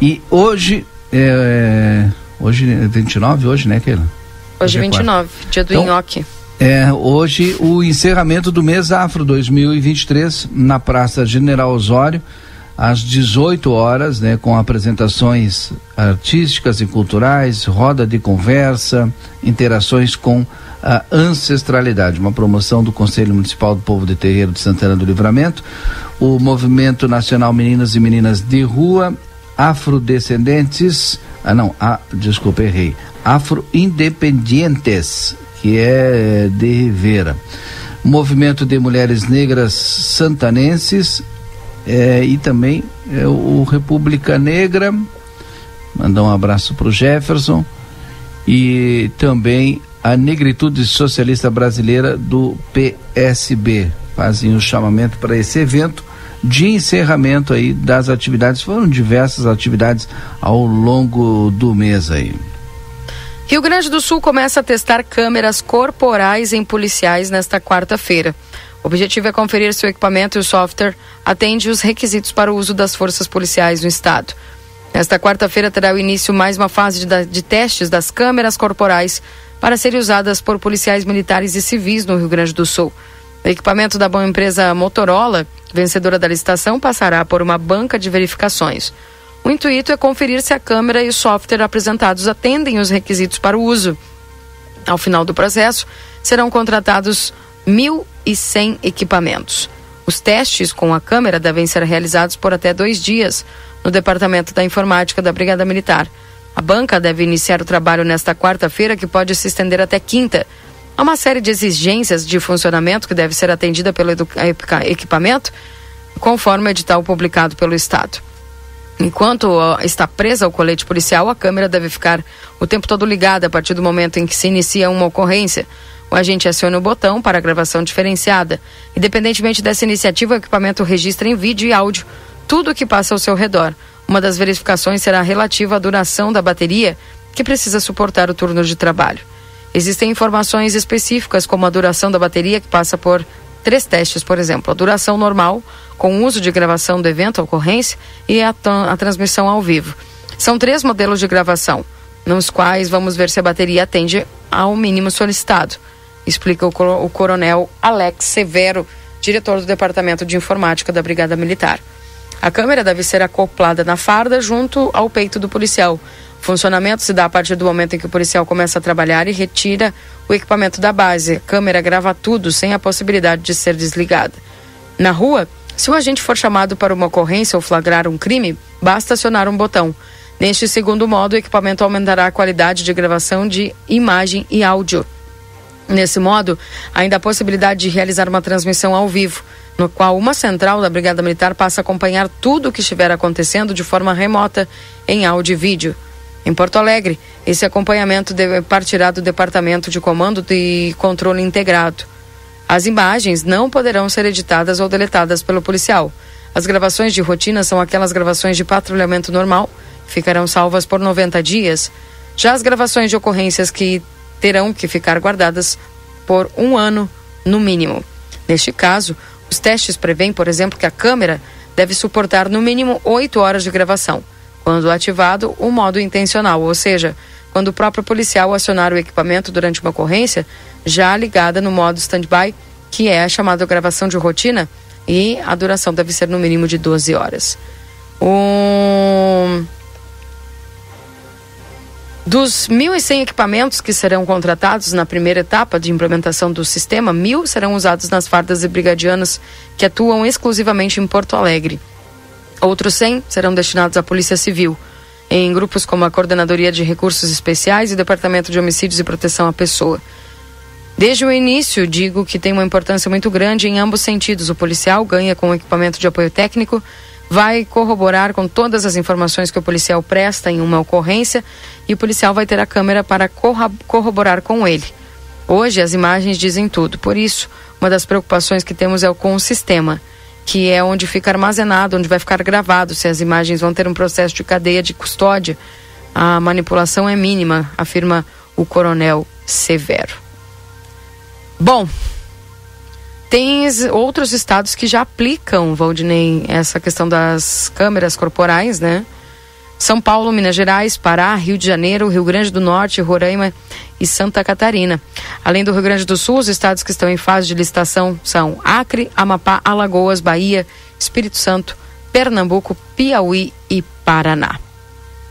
E hoje, é, hoje é 29, hoje, né, Keila? Hoje, é 29, quarta. dia do então, nhoque. É, hoje o encerramento do mês Afro 2023 na Praça General Osório, às 18 horas, né, com apresentações artísticas e culturais, roda de conversa, interações com a ancestralidade, uma promoção do Conselho Municipal do Povo de Terreiro de Santana do Livramento, o Movimento Nacional Meninas e Meninas de Rua, Afrodescendentes, ah não, ah, desculpa, errei, Afro-Independientes, que é de Rivera. Movimento de Mulheres Negras Santanenses é, e também é, o República Negra. Mandar um abraço para o Jefferson e também a Negritude Socialista Brasileira do PSB. Fazem o chamamento para esse evento de encerramento aí das atividades. Foram diversas atividades ao longo do mês aí. Rio Grande do Sul começa a testar câmeras corporais em policiais nesta quarta-feira. O objetivo é conferir se o equipamento e o software atende os requisitos para o uso das forças policiais no estado. Nesta quarta-feira terá início mais uma fase de, de testes das câmeras corporais para serem usadas por policiais militares e civis no Rio Grande do Sul. O equipamento da boa empresa Motorola, vencedora da licitação, passará por uma banca de verificações. O intuito é conferir se a câmera e o software apresentados atendem os requisitos para o uso. Ao final do processo, serão contratados 1.100 equipamentos. Os testes com a câmera devem ser realizados por até dois dias no Departamento da Informática da Brigada Militar. A banca deve iniciar o trabalho nesta quarta-feira, que pode se estender até quinta. Há uma série de exigências de funcionamento que deve ser atendida pelo equipamento, conforme o edital publicado pelo Estado. Enquanto está presa ao colete policial, a câmera deve ficar o tempo todo ligada a partir do momento em que se inicia uma ocorrência. O agente aciona o botão para gravação diferenciada. Independentemente dessa iniciativa, o equipamento registra em vídeo e áudio tudo o que passa ao seu redor. Uma das verificações será relativa à duração da bateria, que precisa suportar o turno de trabalho. Existem informações específicas, como a duração da bateria, que passa por três testes, por exemplo: a duração normal, com uso de gravação do evento, a ocorrência, e a, a transmissão ao vivo. São três modelos de gravação, nos quais vamos ver se a bateria atende ao mínimo solicitado, explica o, coronel Alex Severo, diretor do Departamento de Informática da Brigada Militar. A câmera deve ser acoplada na farda junto ao peito do policial. O funcionamento se dá a partir do momento em que o policial começa a trabalhar e retira o equipamento da base. A câmera grava tudo sem a possibilidade de ser desligada. Na rua, se o agente for chamado para uma ocorrência ou flagrar um crime, basta acionar um botão. Neste segundo modo, o equipamento aumentará a qualidade de gravação de imagem e áudio. Nesse modo, ainda há possibilidade de realizar uma transmissão ao vivo, no qual uma central da Brigada Militar passa a acompanhar tudo o que estiver acontecendo de forma remota, em áudio e vídeo. Em Porto Alegre, esse acompanhamento partirá do Departamento de Comando e Controle Integrado. As imagens não poderão ser editadas ou deletadas pelo policial. As gravações de rotina são aquelas gravações de patrulhamento normal, ficarão salvas por 90 dias. Já as gravações de ocorrências que terão que ficar guardadas por um ano, no mínimo. Neste caso, os testes prevêem, por exemplo, que a câmera deve suportar no mínimo 8 horas de gravação, quando ativado o modo intencional, ou seja, quando o próprio policial acionar o equipamento durante uma ocorrência, já ligada no modo standby, que é a chamada gravação de rotina, e a duração deve ser no mínimo de 12 horas. Um... Dos 1.100 equipamentos que serão contratados na primeira etapa de implementação do sistema, mil serão usados nas fardas e brigadianas que atuam exclusivamente em Porto Alegre. Outros 100 serão destinados à Polícia Civil em grupos como a Coordenadoria de Recursos Especiais e o Departamento de Homicídios e Proteção à Pessoa. Desde o início, digo que tem uma importância muito grande em ambos sentidos. O policial ganha com o equipamento de apoio técnico, vai corroborar com todas as informações que o policial presta em uma ocorrência e o policial vai ter a câmera para corroborar com ele. Hoje, as imagens dizem tudo, por isso, uma das preocupações que temos é com o sistema que é onde fica armazenado, onde vai ficar gravado, se as imagens vão ter um processo de cadeia de custódia. A manipulação é mínima, afirma o coronel Severo. Bom, tem outros estados que já aplicam, Valdinei, essa questão das câmeras corporais, né? São Paulo, Minas Gerais, Pará, Rio de Janeiro, Rio Grande do Norte, Roraima e Santa Catarina. Além do Rio Grande do Sul, os estados que estão em fase de licitação são Acre, Amapá, Alagoas, Bahia, Espírito Santo, Pernambuco, Piauí e Paraná.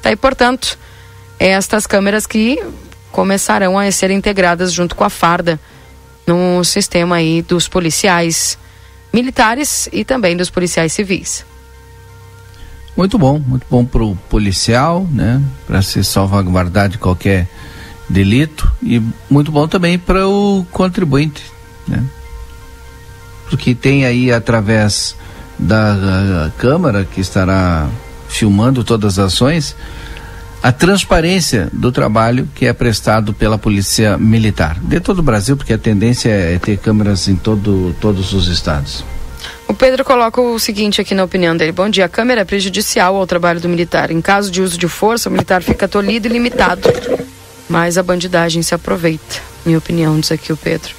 Tá aí, portanto, estas câmeras que começarão a ser integradas junto com a farda no sistema aí dos policiais militares e também dos policiais civis. Muito bom, muito bom para o policial, né? Para se salvaguardar de qualquer delito e muito bom também para o contribuinte, né? Porque tem aí através da câmara que estará filmando todas as ações, a transparência do trabalho que é prestado pela Polícia Militar. De todo o Brasil, porque a tendência é ter câmeras em todo, todos os estados. O Pedro coloca o seguinte aqui na opinião dele. Bom dia. A câmera é prejudicial ao trabalho do militar. Em caso de uso de força, o militar fica tolhido e limitado. Mas a bandidagem se aproveita. Minha opinião, diz aqui o Pedro.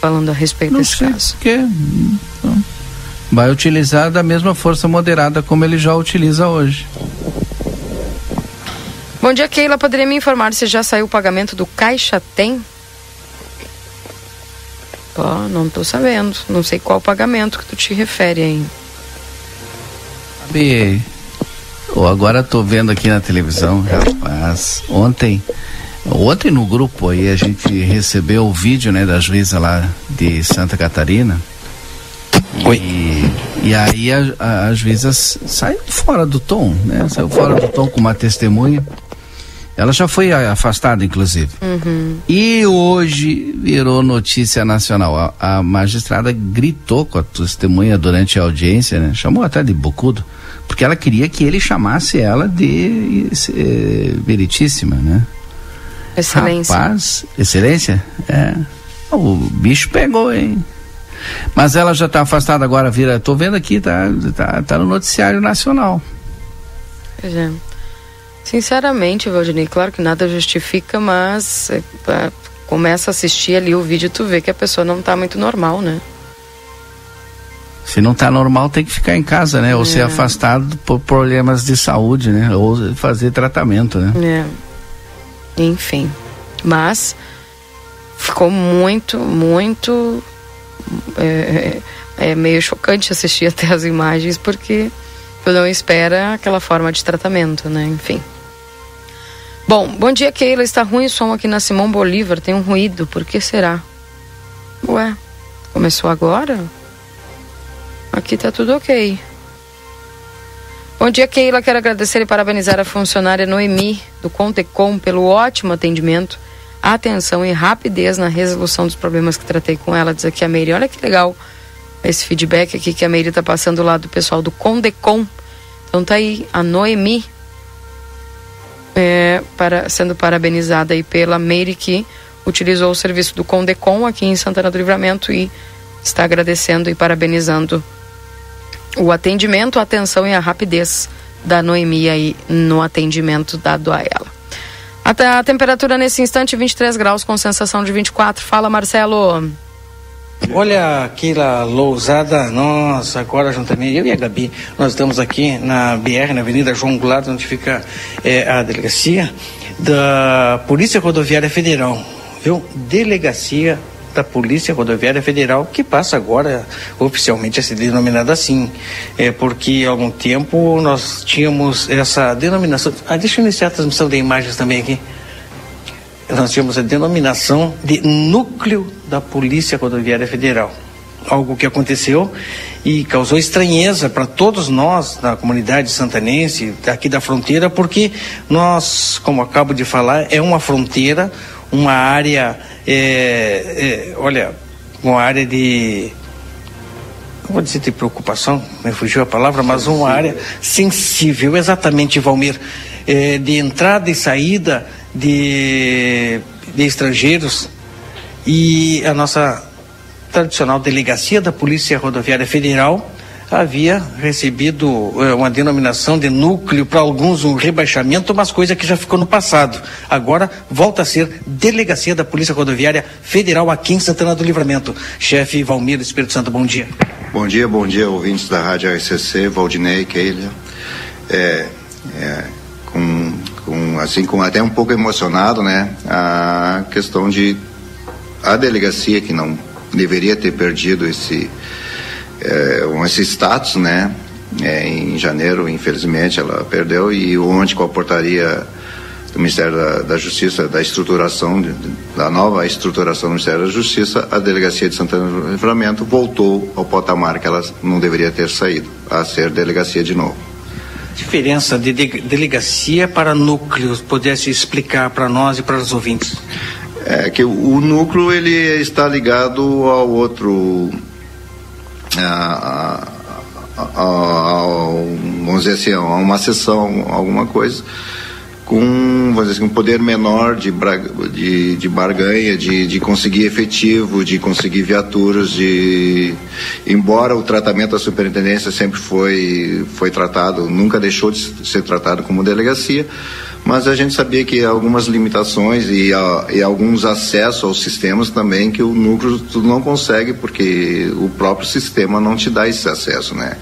Falando a respeito Não desse sei caso. Porque vai utilizar da mesma força moderada como ele já utiliza hoje. Bom dia, Keila. Poderia me informar se já saiu o pagamento do Caixa Tem? Ó, não tô sabendo. Não sei qual pagamento que tu te refere aí. Sabe, eu agora tô vendo aqui na televisão, rapaz, ontem, ontem no grupo aí a gente recebeu o vídeo, né, da juíza lá de Santa Catarina. Oi. E, e aí a, a, a juíza saiu fora do tom, né? Saiu fora do tom com uma testemunha. Ela já foi afastada, inclusive. Uhum. E hoje virou notícia nacional. A, a magistrada gritou com a testemunha durante a audiência, né? Chamou até de bocudo, porque ela queria que ele chamasse ela de eh, veritíssima, né? Excelência. Rapaz, excelência? É. O bicho pegou, hein? Mas ela já está afastada agora, vira. Tô vendo aqui, tá, tá, tá no noticiário nacional. Pois é. Sinceramente, Valdinei, claro que nada justifica, mas é, é, começa a assistir ali o vídeo tu vê que a pessoa não tá muito normal, né? Se não tá normal, tem que ficar em casa, né? Ou ser É. afastado por problemas de saúde, né? Ou fazer tratamento, né? É. Enfim. Mas ficou muito, muito. É, é- é meio chocante assistir até as imagens, porque tu não espera aquela forma de tratamento, né? Enfim. Bom, bom dia, Keila. Está ruim o som aqui na Simão Bolívar. Tem um ruído. Por que será? Ué, começou agora? Aqui tá tudo ok. Bom dia, Keila. Quero agradecer e parabenizar a funcionária Noemi, do Contecom, pelo ótimo atendimento, atenção e rapidez na resolução dos problemas que tratei com ela. Diz aqui a Meire. Olha que legal esse feedback aqui que a Meire está passando lá do pessoal do Condecom. Então tá aí a Noemi é, para, sendo parabenizada aí pela Meire que utilizou o serviço do Condecom aqui em Santana do Livramento e está agradecendo e parabenizando o atendimento, a atenção e a rapidez da Noemi aí no atendimento dado a ela. Até a temperatura nesse instante 23 graus com sensação de 24. Fala, Marcelo. Olha, aquela lousada, nossa, agora juntamente, eu e a Gabi, nós estamos aqui na BR, na Avenida João Goulart, onde fica eh, a delegacia da Polícia Rodoviária Federal, viu? Delegacia da Polícia Rodoviária Federal, que passa agora oficialmente a ser denominada assim, é porque há algum tempo nós tínhamos essa denominação. Ah, deixa eu iniciar a transmissão de imagens também aqui nós tínhamos a denominação de Núcleo da Polícia Rodoviária Federal. Algo que aconteceu e causou estranheza para todos nós da comunidade santanense, aqui da fronteira, porque nós, como acabo de falar, é uma fronteira, uma área, é, é, olha, uma área de não vou dizer de preocupação, me fugiu a palavra, mas uma área sensível, exatamente, Valmir, eh, de entrada e saída de, de estrangeiros e a nossa tradicional delegacia da Polícia Rodoviária Federal havia recebido eh, uma denominação de núcleo, para alguns um rebaixamento, mas coisa que já ficou no passado. Agora volta a ser Delegacia da Polícia Rodoviária Federal aqui em Santana do Livramento. Chefe Valmir Espírito Santo, bom dia. Bom dia, bom dia, ouvintes da Rádio RCC, Valdinei, Keila. É, é, assim, com até um pouco emocionado, né? A questão de a delegacia que não deveria ter perdido esse é, esse status, né? É, em janeiro, infelizmente, ela perdeu e ontem com a portaria do Ministério da, da Justiça, da estruturação, de, da nova estruturação do Ministério da Justiça, a delegacia de Santana do Livramento voltou ao patamar que ela não deveria ter saído, a ser delegacia de novo. Diferença de, de delegacia para núcleos, pudesse explicar para nós e para os ouvintes? É que o, núcleo ele está ligado ao outro, a, a, a, vamos dizer assim, a uma sessão, alguma coisa com vamos dizer assim, um poder menor de, de, de barganha, de, de conseguir efetivo, de conseguir viaturas, de embora o tratamento da superintendência sempre foi, foi tratado, nunca deixou de ser tratado como delegacia, mas a gente sabia que algumas limitações e, a, e alguns acessos aos sistemas também que o núcleo não consegue porque o próprio sistema não te dá esse acesso, né?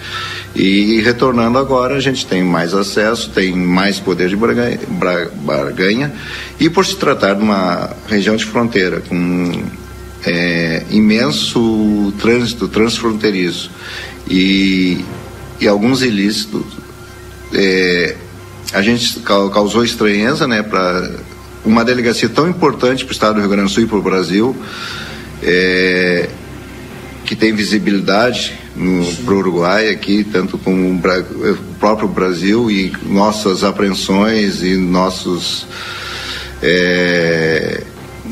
E retornando agora, a gente tem mais acesso, tem mais poder de barganha, e por se tratar de uma região de fronteira com é, imenso trânsito transfronteiriço e, e alguns ilícitos, é, a gente causou estranheza né, para uma delegacia tão importante para o estado do Rio Grande do Sul e para o Brasil, é, que tem visibilidade para o Uruguai aqui, tanto como o próprio Brasil e nossas apreensões e nossos é,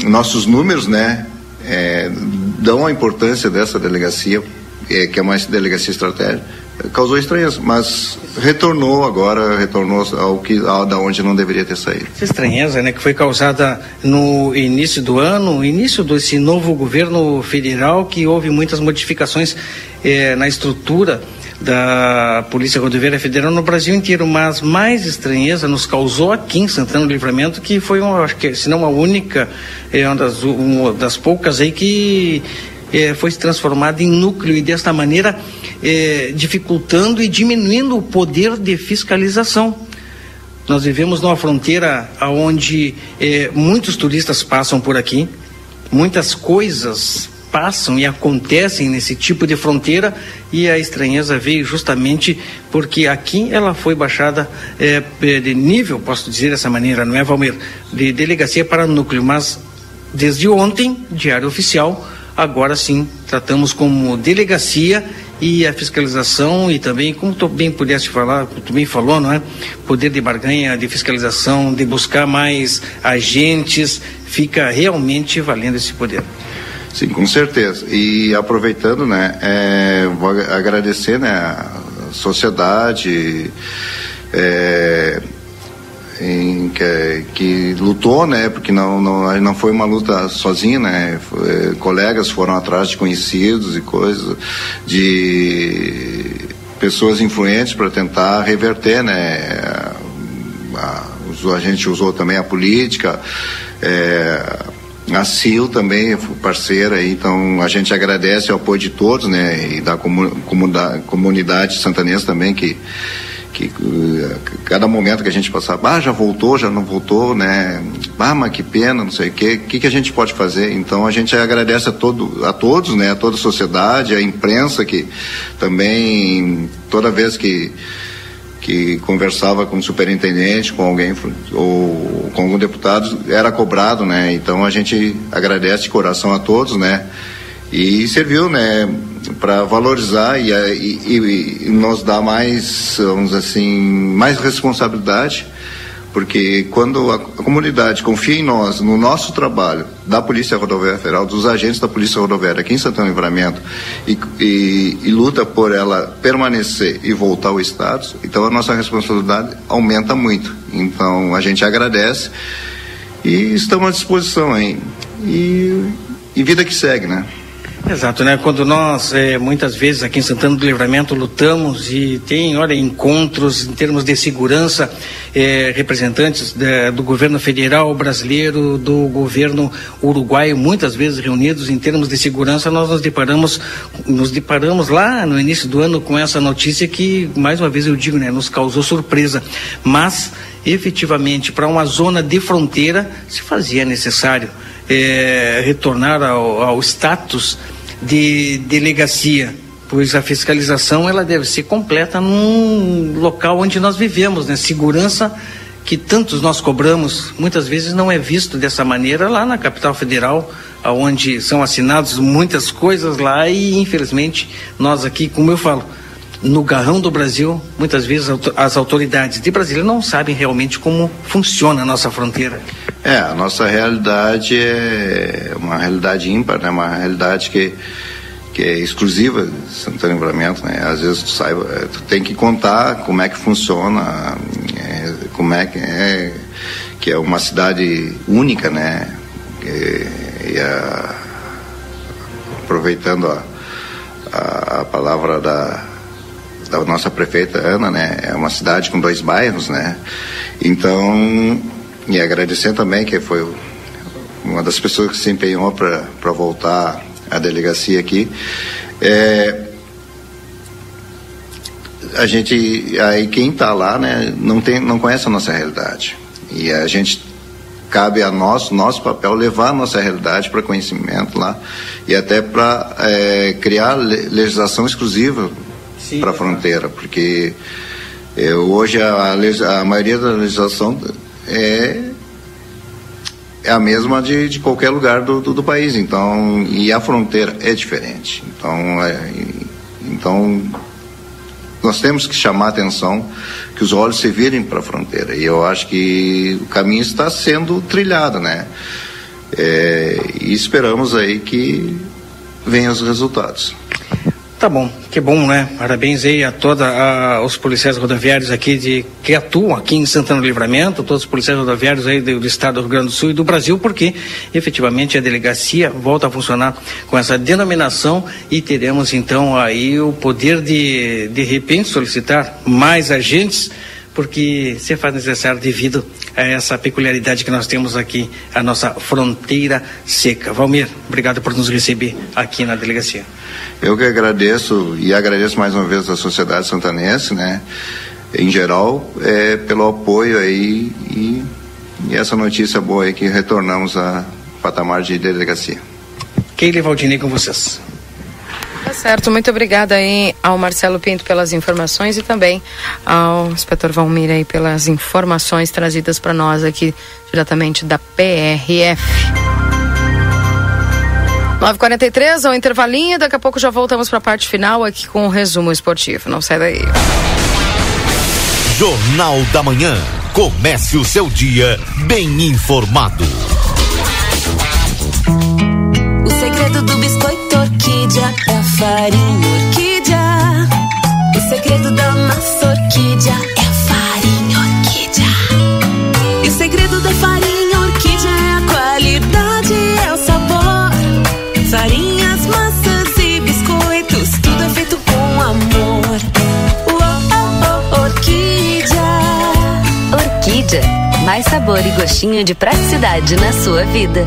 nossos números, né, é, dão a importância dessa delegacia, é, que é uma delegacia estratégica, causou estranheza, mas retornou agora, retornou ao que ao, da onde não deveria ter saído. Essa estranheza, né, que foi causada no início do ano, início desse novo governo federal, que houve muitas modificações eh, na estrutura da Polícia Rodoviária Federal no Brasil inteiro, mas mais estranheza nos causou aqui em Santana do Livramento, que foi, uma, acho que, se não a única, é uma das, uma das poucas aí que é, foi transformada em núcleo e desta maneira é, dificultando e diminuindo o poder de fiscalização. Nós vivemos numa fronteira onde é, muitos turistas passam por aqui, muitas coisas passam e acontecem nesse tipo de fronteira e a estranheza veio justamente porque aqui ela foi baixada é, de nível, posso dizer dessa maneira, não é, Valmir? De delegacia para núcleo, mas desde ontem, diário oficial, agora sim tratamos como delegacia e a fiscalização e também, como tu bem pudeste falar, tu bem falou, não é? Poder de barganha, de fiscalização, de buscar mais agentes, fica realmente valendo esse poder. Sim, com certeza. E aproveitando, né, é, vou agradecer, né, a sociedade, é, em, que, que, lutou, né? Porque não, não, não foi uma luta sozinha, né? Foi, colegas foram atrás de conhecidos e coisas, de pessoas influentes para tentar reverter, né? A, a, gente usou também a política, é, a CIL também, parceira, então a gente agradece o apoio de todos, né? E da comunidade, comunidade santanense também que que cada momento que a gente passava, ah, já voltou, já não voltou, né? Ah, mas que pena, não sei o quê. O que, que a gente pode fazer? Então a gente agradece a, todo, a todos, né? A toda a sociedade, a imprensa que também toda vez que que conversava com o superintendente, com alguém ou com algum deputado, era cobrado, né? Então a gente agradece de coração a todos, né? E serviu, né? para valorizar e, e, e, nos dar mais, vamos assim, mais responsabilidade, porque quando a, comunidade confia em nós, no nosso trabalho, da Polícia Rodoviária Federal, dos agentes da Polícia Rodoviária aqui em Santana Livramento, e, e, luta por ela permanecer e voltar ao status, então a nossa responsabilidade aumenta muito. Então a gente agradece e estamos à disposição aí. E, e vida que segue, né? Exato, né? Quando nós, é, muitas vezes aqui em Santana do Livramento, lutamos e tem, olha, encontros em termos de segurança, é, representantes de, do governo federal brasileiro, do governo uruguaio, muitas vezes reunidos em termos de segurança, nós nos deparamos, nos deparamos lá no início do ano com essa notícia que, mais uma vez eu digo, né, nos causou surpresa. Mas, efetivamente, para uma zona de fronteira, se fazia necessário é, retornar ao, ao status de delegacia, pois a fiscalização ela deve ser completa num local onde nós vivemos, né? Segurança que tantos nós cobramos, muitas vezes não é visto dessa maneira lá na capital federal, aonde são assinados muitas coisas lá e infelizmente nós aqui, como eu falo, no garrão do Brasil, muitas vezes as autoridades de Brasília não sabem realmente como funciona a nossa fronteira. É, a nossa realidade é uma realidade ímpar, né? Uma realidade que que é exclusiva de Santana Livramento, né? Às vezes tu é, tu tem que contar como é que funciona, é, como é que é que é uma cidade única, né? E, e a, aproveitando a, a, a palavra da da nossa prefeita Ana, né? É uma cidade com dois bairros, né? Então, e agradecer também que foi uma das pessoas que se empenhou para voltar à delegacia aqui. É, a gente, aí quem está lá, né, não, tem, não conhece a nossa realidade. E a gente cabe a nós, nosso papel, levar a nossa realidade para conhecimento lá e até para é, criar legislação exclusiva para a fronteira, porque é, hoje a, a, maioria da legislação é, é a mesma de, de qualquer lugar do, do, do, país, então e a fronteira é diferente, então é, então nós temos que chamar a atenção que os olhos se virem para a fronteira e eu acho que o caminho está sendo trilhado, né? É, e esperamos aí que venham os resultados. Tá bom, que bom, né? Parabéns aí a todos os policiais rodoviários aqui de que atuam aqui em Santana do Livramento, todos os policiais rodoviários aí do, do, estado do Rio Grande do Sul e do Brasil, porque efetivamente a delegacia volta a funcionar com essa denominação e teremos então aí o poder de de repente solicitar mais agentes porque se faz necessário devido a essa peculiaridade que nós temos aqui, a nossa fronteira seca. Valmir, obrigado por nos receber aqui na delegacia. Eu que agradeço e agradeço mais uma vez a sociedade santanense, né, em geral, é, pelo apoio aí e, e essa notícia boa aí que retornamos a patamar de delegacia. Keile Valdinei com vocês. Certo, muito obrigada aí ao Marcelo Pinto pelas informações e também ao inspetor Valmir aí pelas informações trazidas para nós aqui diretamente da PRF. 9h43, ao intervalinho, daqui a pouco já voltamos para a parte final aqui com o resumo esportivo. Não sai daí. Jornal da Manhã. Comece o seu dia bem informado. O segredo do biscoito orquídea é farinha orquídea. O segredo da massa orquídea é a farinha orquídea. E o segredo da farinha orquídea é a qualidade, é o sabor. Farinhas, massas e biscoitos, tudo é feito com amor. Orquídea. Orquídea, mais sabor e gostinho de praticidade na sua vida.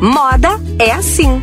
Moda é assim.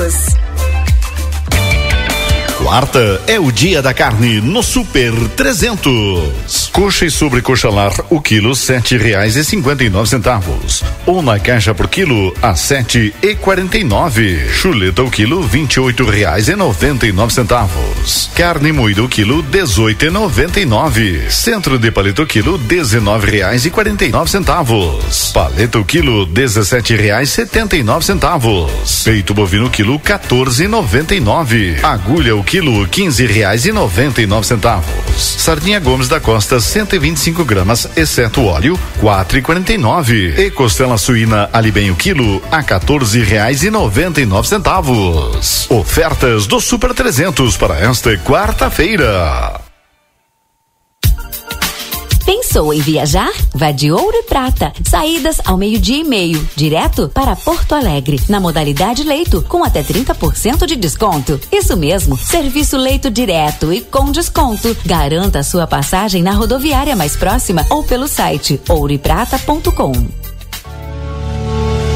News. Quarta é o dia da carne no Super 300. Coxa e sobrecoxa lar, o quilo sete reais e cinquenta e nove centavos. Ou na caixa por quilo a sete e quarenta e nove. Chuleta o quilo vinte e oito reais e noventa e nove centavos. Carne moída o quilo dezoito e noventa e nove. Centro de paleta o quilo dezenove reais e quarenta e nove centavos. Paleta o quilo dezessete reais setenta e nove centavos. Peito bovino quilo quatorze e noventa e nove. Agulha o quilo quinze reais e noventa e nove centavos. Sardinha Gomes da Costa 125 gramas, exceto óleo, quatro e quarenta e nove. E costela suína ali bem o quilo a quatorze reais e noventa e nove centavos. Ofertas do Super 300 para esta quarta-feira. Pensou em viajar? Vá de Ouro e Prata. Saídas ao meio-dia e meio, direto para Porto Alegre, na modalidade leito, com até 30% de desconto. Isso mesmo, serviço leito direto e com desconto. Garanta sua passagem na rodoviária mais próxima ou pelo site ouroeprata.com.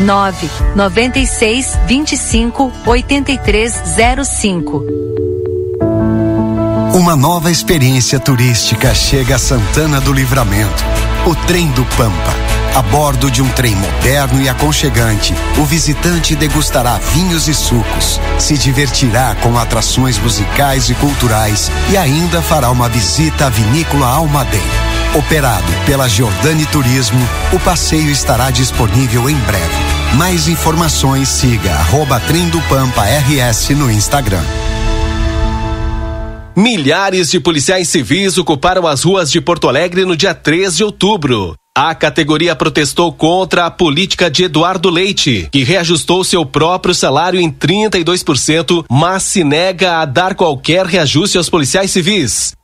9 96 25 8305. Uma nova experiência turística chega a Santana do Livramento. O Trem do Pampa. A bordo de um trem moderno e aconchegante, o visitante degustará vinhos e sucos, se divertirá com atrações musicais e culturais e ainda fará uma visita à vinícola Almadeira. Operado pela Giordani Turismo, o passeio estará disponível em breve. Mais informações siga arroba Trem do Pampa RS no Instagram. Milhares de policiais civis ocuparam as ruas de Porto Alegre no dia 3 de outubro. A categoria protestou contra a política de Eduardo Leite, que reajustou seu próprio salário em 32%, mas se nega a dar qualquer reajuste aos policiais civis.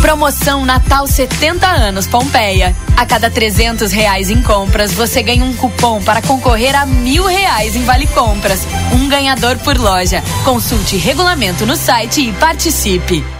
Promoção Natal 70 anos Pompeia. A cada 300 reais em compras, você ganha um cupom para concorrer a mil reais em vale compras. Um ganhador por loja. Consulte regulamento no site e participe.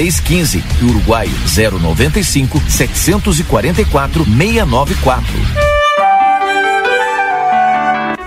615 e Uruguaio 095 744 694.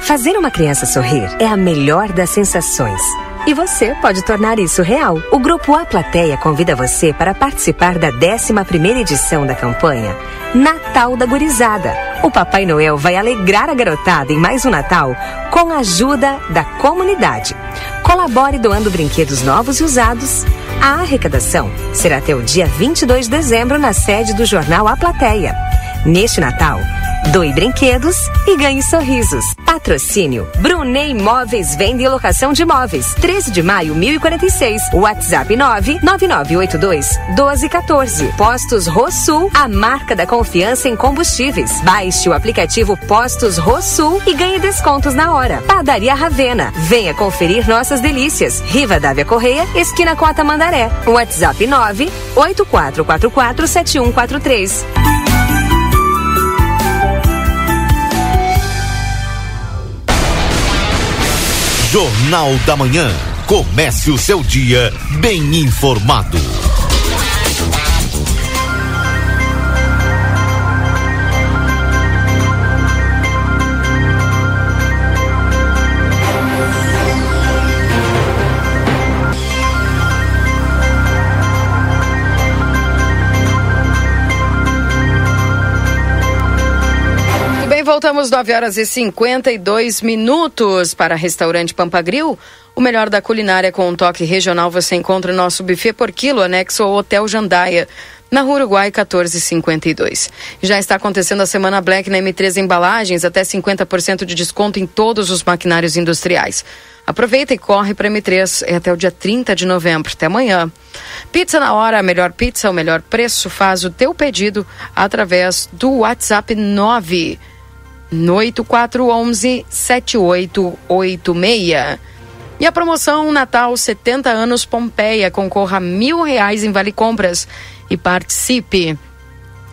Fazer uma criança sorrir é a melhor das sensações. E você pode tornar isso real. O Grupo A Plateia convida você para participar da 11ª edição da campanha Natal da Gurizada. O Papai Noel vai alegrar a garotada em mais um Natal com a ajuda da comunidade. Colabore doando brinquedos novos e usados. A arrecadação será até o dia 22 de dezembro na sede do jornal A Plateia. Neste Natal, Doe brinquedos e ganhe sorrisos. Patrocínio Brunet Imóveis Venda e Locação de Imóveis. 13 de maio, 1046. WhatsApp 99982 1214. Postos Rosul, a marca da confiança em combustíveis. Baixe o aplicativo Postos Rosul e ganhe descontos na hora. Padaria Ravena. Venha conferir nossas delícias. Riva Dávia Correia, esquina com a Tamandaré. WhatsApp 98444 7143. Jornal da Manhã. Comece o seu dia bem informado. Voltamos 9 horas e 52 minutos para restaurante Pampagril. O melhor da culinária com um toque regional você encontra no nosso buffet por quilo, anexo ao Hotel Jandaia. Na Rua Uruguai 1452. Já está acontecendo a Semana Black na M3 Embalagens, até 50% de desconto em todos os maquinários industriais. Aproveita e corre para M3, é até o dia 30 de novembro, até amanhã. Pizza na hora, a melhor pizza, o melhor preço. Faz o teu pedido através do WhatsApp 9 8411 7886. E a promoção Natal 70 anos Pompeia concorra a mil reais em Vale Compras e participe.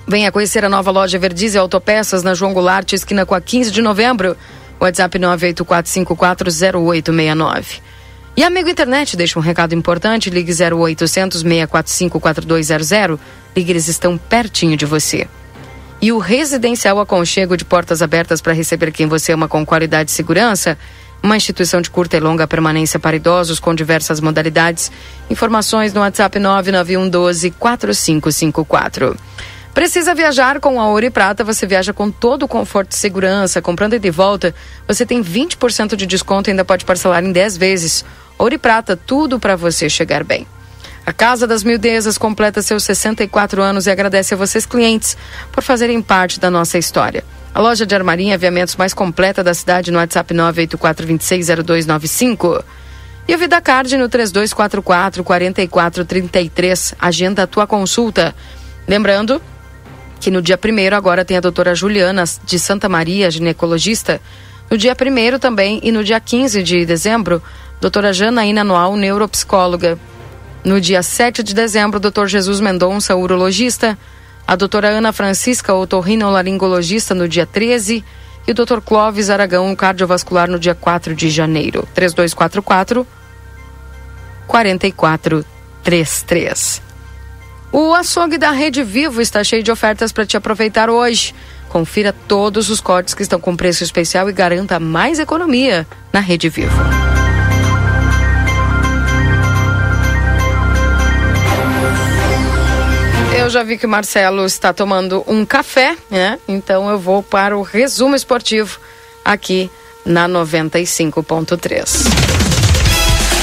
Venha conhecer a nova loja Verdiz e Autopeças na João Goulart, esquina com a 15 de novembro. WhatsApp 984540869. E amigo internet, deixa um recado importante, ligue 0800 645 4200. Ligue, eles estão pertinho de você. E o Residencial Aconchego de portas abertas para receber quem você ama com qualidade e segurança. Uma instituição de curta e longa permanência para idosos com diversas modalidades. Informações no WhatsApp 991 12 4554. Precisa viajar com a Ouro e Prata? Você viaja com todo o conforto e segurança. Comprando e de volta, você tem 20% de desconto e ainda pode parcelar em 10 vezes. Ouro e Prata, tudo para você chegar bem. A Casa das Mildezas completa seus 64 anos e agradece a vocês, clientes, por fazerem parte da nossa história. A loja de armarinha e aviamentos mais completa da cidade no WhatsApp 984260295. E o VidaCard no 3244-4433. Agenda a tua consulta. Lembrando que no dia 1 agora tem a doutora Juliana de Santa Maria, ginecologista. No dia 1 também e no dia 15 de dezembro, doutora Janaína Noal, neuropsicóloga. No dia 7 de dezembro, doutor Jesus Mendonça, urologista. A doutora Ana Francisca, otorrinolaringologista, no dia 13. E o doutor Clóvis Aragão, cardiovascular, no dia 4 de janeiro. 3244 4433. O açougue da Rede Vivo está cheio de ofertas para te aproveitar hoje. Confira todos os cortes que estão com preço especial e garanta mais economia na Rede Vivo. Eu já vi que o Marcelo está tomando um café, né? Então eu vou para o resumo esportivo aqui na 95.3.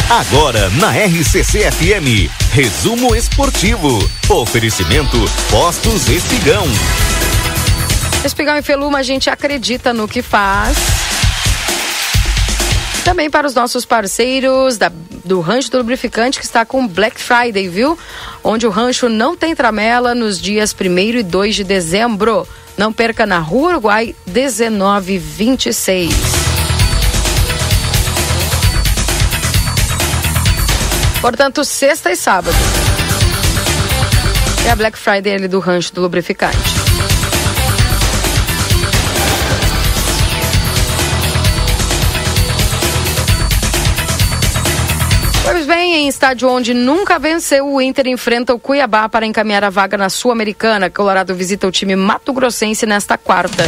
Agora na RCC FM, resumo esportivo. Oferecimento Postos Espigão. Espigão e Feluma, a gente acredita no que faz. Também para os nossos parceiros da, do Rancho do Lubrificante, que está com Black Friday, viu? Onde o rancho não tem tramela nos dias 1 e 2 de dezembro. Não perca na Rua Uruguai 1926. Portanto, sexta e sábado. É a Black Friday ali do Rancho do Lubrificante. Em estádio onde nunca venceu, o Inter enfrenta o Cuiabá para encaminhar a vaga na Sul-Americana. Colorado visita o time Mato Grossense nesta quarta.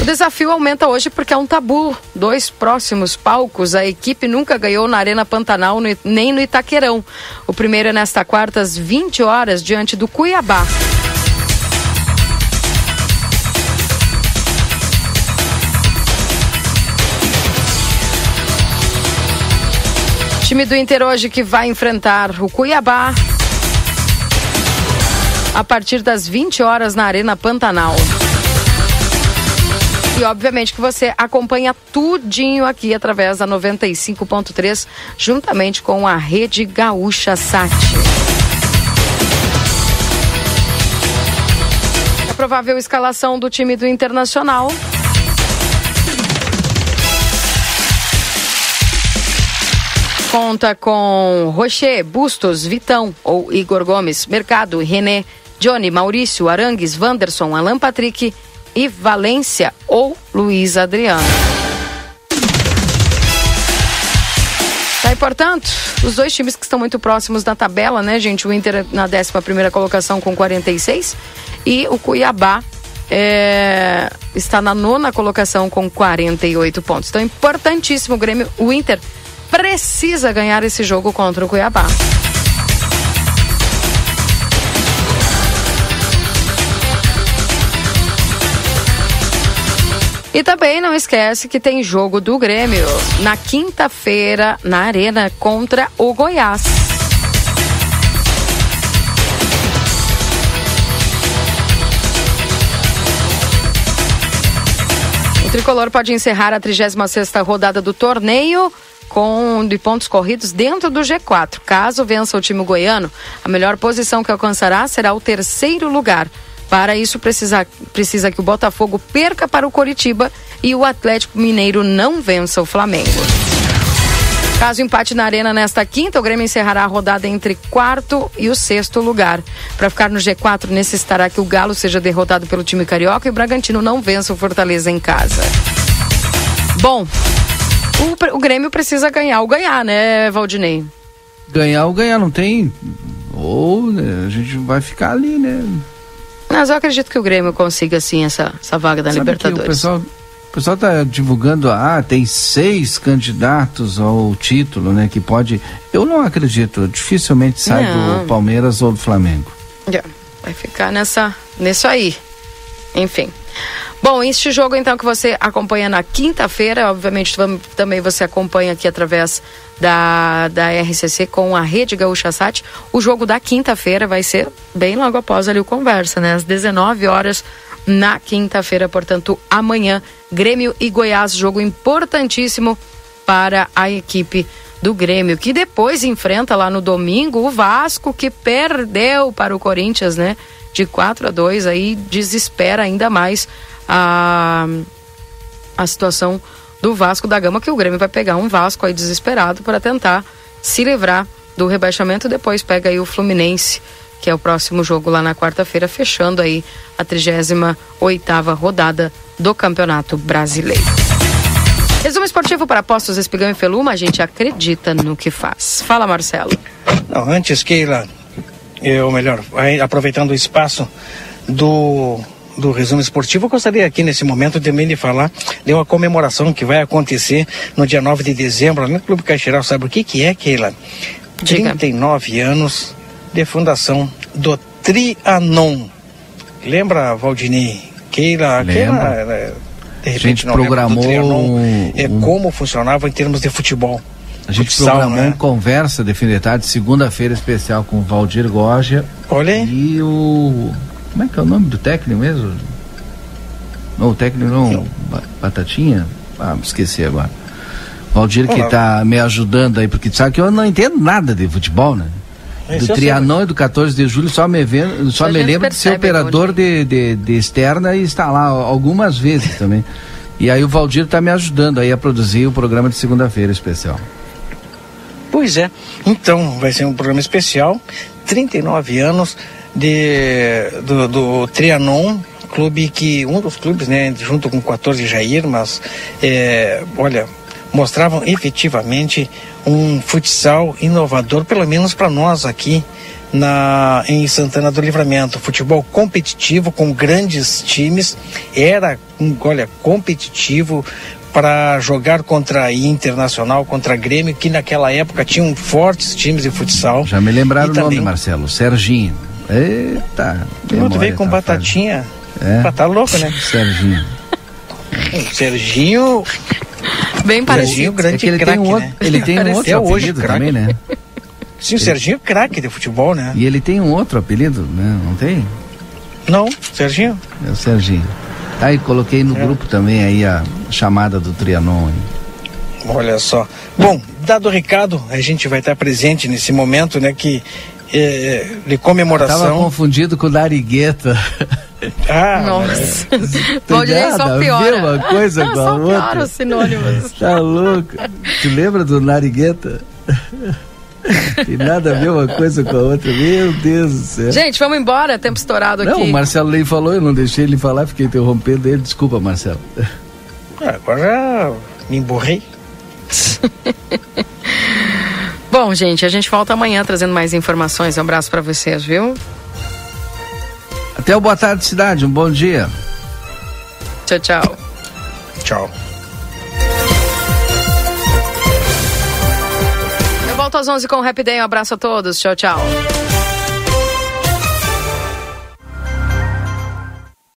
O desafio aumenta hoje porque é um tabu. Dois próximos palcos, a equipe nunca ganhou na Arena Pantanal nem no Itaquerão. O primeiro é nesta quarta às 20 horas diante do Cuiabá. Time do Inter hoje que vai enfrentar o Cuiabá a partir das 20 horas na Arena Pantanal. E obviamente que você acompanha tudinho aqui através da 95.3, juntamente com a Rede Gaúcha Sat. A provável escalação do time do Internacional. Conta com Rocher, Bustos, Vitão ou Igor Gomes, Mercado, René, Johnny, Maurício, Arangues, Wanderson, Alan Patrick e Valência ou Luiz Adriano. Tá, e portanto, os dois times que estão muito próximos da tabela, né, gente? O Inter na 11 primeira colocação com 46 e o Cuiabá é, está na nona colocação com 48 pontos. Então, importantíssimo o Grêmio. O Inter precisa ganhar esse jogo contra o Cuiabá. E também não esquece que tem jogo do Grêmio na quinta-feira na Arena contra o Goiás. O tricolor pode encerrar a 36ª rodada do torneio com de pontos corridos dentro do G4. Caso vença o time goiano, a melhor posição que alcançará será o terceiro lugar. Para isso precisa, precisa que o Botafogo perca para o Coritiba e o Atlético Mineiro não vença o Flamengo. Caso empate na arena nesta quinta, o Grêmio encerrará a rodada entre quarto e o sexto lugar. Para ficar no G4, necessitará que o Galo seja derrotado pelo time carioca e o Bragantino não vença o Fortaleza em casa. Bom, o, o Grêmio precisa ganhar ou ganhar, né, Valdinei? Ganhar ou ganhar, não tem. Ou né, a gente vai ficar ali, né? Mas eu acredito que o Grêmio consiga, sim, essa, essa vaga da Sabe Libertadores. O pessoal, o pessoal tá divulgando, ah, tem seis candidatos ao título, né? Que pode. Eu não acredito, dificilmente sai Não. do Palmeiras ou do Flamengo. Já, Vai ficar nessa, nisso aí. Enfim. Bom, este jogo então que você acompanha na quinta-feira, obviamente tam- também você acompanha aqui através da, da RCC com a Rede Gaúcha Sat. O jogo da quinta-feira vai ser bem logo após ali o Conversa, né? Às 19 horas na quinta-feira, portanto, amanhã, Grêmio e Goiás, jogo importantíssimo para a equipe do Grêmio, que depois enfrenta lá no domingo o Vasco, que perdeu para o Corinthians, né? De 4 a 2, aí desespera ainda mais a, a situação do Vasco da Gama, que o Grêmio vai pegar um Vasco aí desesperado para tentar se livrar do rebaixamento. Depois pega aí o Fluminense, que é o próximo jogo lá na quarta-feira, fechando aí a 38ª rodada do Campeonato Brasileiro. Resumo esportivo para Postos Espigão e Feluma, a gente acredita no que faz. Fala, Marcelo. Não, antes, Keila, ou melhor, aproveitando o espaço do, do resumo esportivo, eu gostaria aqui nesse momento também de falar de uma comemoração que vai acontecer no dia 9 de dezembro, no Clube Caixeiral. Sabe o que, que é, Keila? Diga. 39 anos de fundação do Trianon. Lembra, Valdini? Keila. Keila, eh, de A repente gente não lembra do programou Trianon, um- é como funcionava em termos de futebol. A gente Futsal, programou né? um conversa de fim de tarde, segunda-feira especial com o Valdir Gorgia. Olha aí. E o. Como é que é o nome do técnico mesmo? Não, o técnico não. Ba- Batatinha? Ah, esqueci agora. Valdir que está me ajudando aí, porque sabe que eu não entendo nada de futebol, né? Esse Do Trianon e do 14 de julho só me, vendo, só me lembro de ser operador de, de, de externa e estar lá algumas vezes também. E aí o Valdir está me ajudando aí a produzir o programa de segunda-feira especial. Pois é. Então, vai ser um programa especial, 39 anos de, do, do Trianon, clube que, um dos clubes, né, junto com o 14 Jair, mas, é, olha, mostravam efetivamente um futsal inovador, pelo menos para nós aqui na, em Santana do Livramento. Futebol competitivo com grandes times, era, olha, competitivo para jogar contra Internacional, contra Grêmio, que naquela época tinham fortes times de futsal. Já me lembraram o nome, Marcelo, Serginho. Eita. Tu veio com tá batatinha. É. Ah, tá louco, né? Serginho. Serginho. Bem parecido. Serginho, grande é ele, craque, tem um outro, né? ele tem um outro hoje, apelido também, né? Sim, o Serginho é craque de futebol, né? E ele tem um outro apelido, né? Não tem? Não, Serginho. É o Serginho. Aí coloquei no é. grupo também aí a chamada do Trianon. Aí. Olha só. Bom, dado o recado, a gente vai estar presente nesse momento, né? Que é, de comemoração. Eu tava confundido com o Narigueta. Ah, nossa. Pode só piora. uma coisa com a outra. Piora os sinônimos. Tá louco. Tu lembra do Narigueta? Tem nada a ver uma coisa com a outra. Meu Deus do céu. Gente, vamos embora. Tempo estourado aqui. Não, o Marcelo Lei falou, eu não deixei ele falar, fiquei interrompendo ele. Desculpa, Marcelo. Agora me emborrei. Bom, gente, a gente volta amanhã trazendo mais informações. Um abraço para vocês, viu? Até o Boa Tarde Cidade, um bom dia. Tchau, tchau. Tchau. Eu volto às 11 com o Happy Day. Um abraço a todos. Tchau, tchau.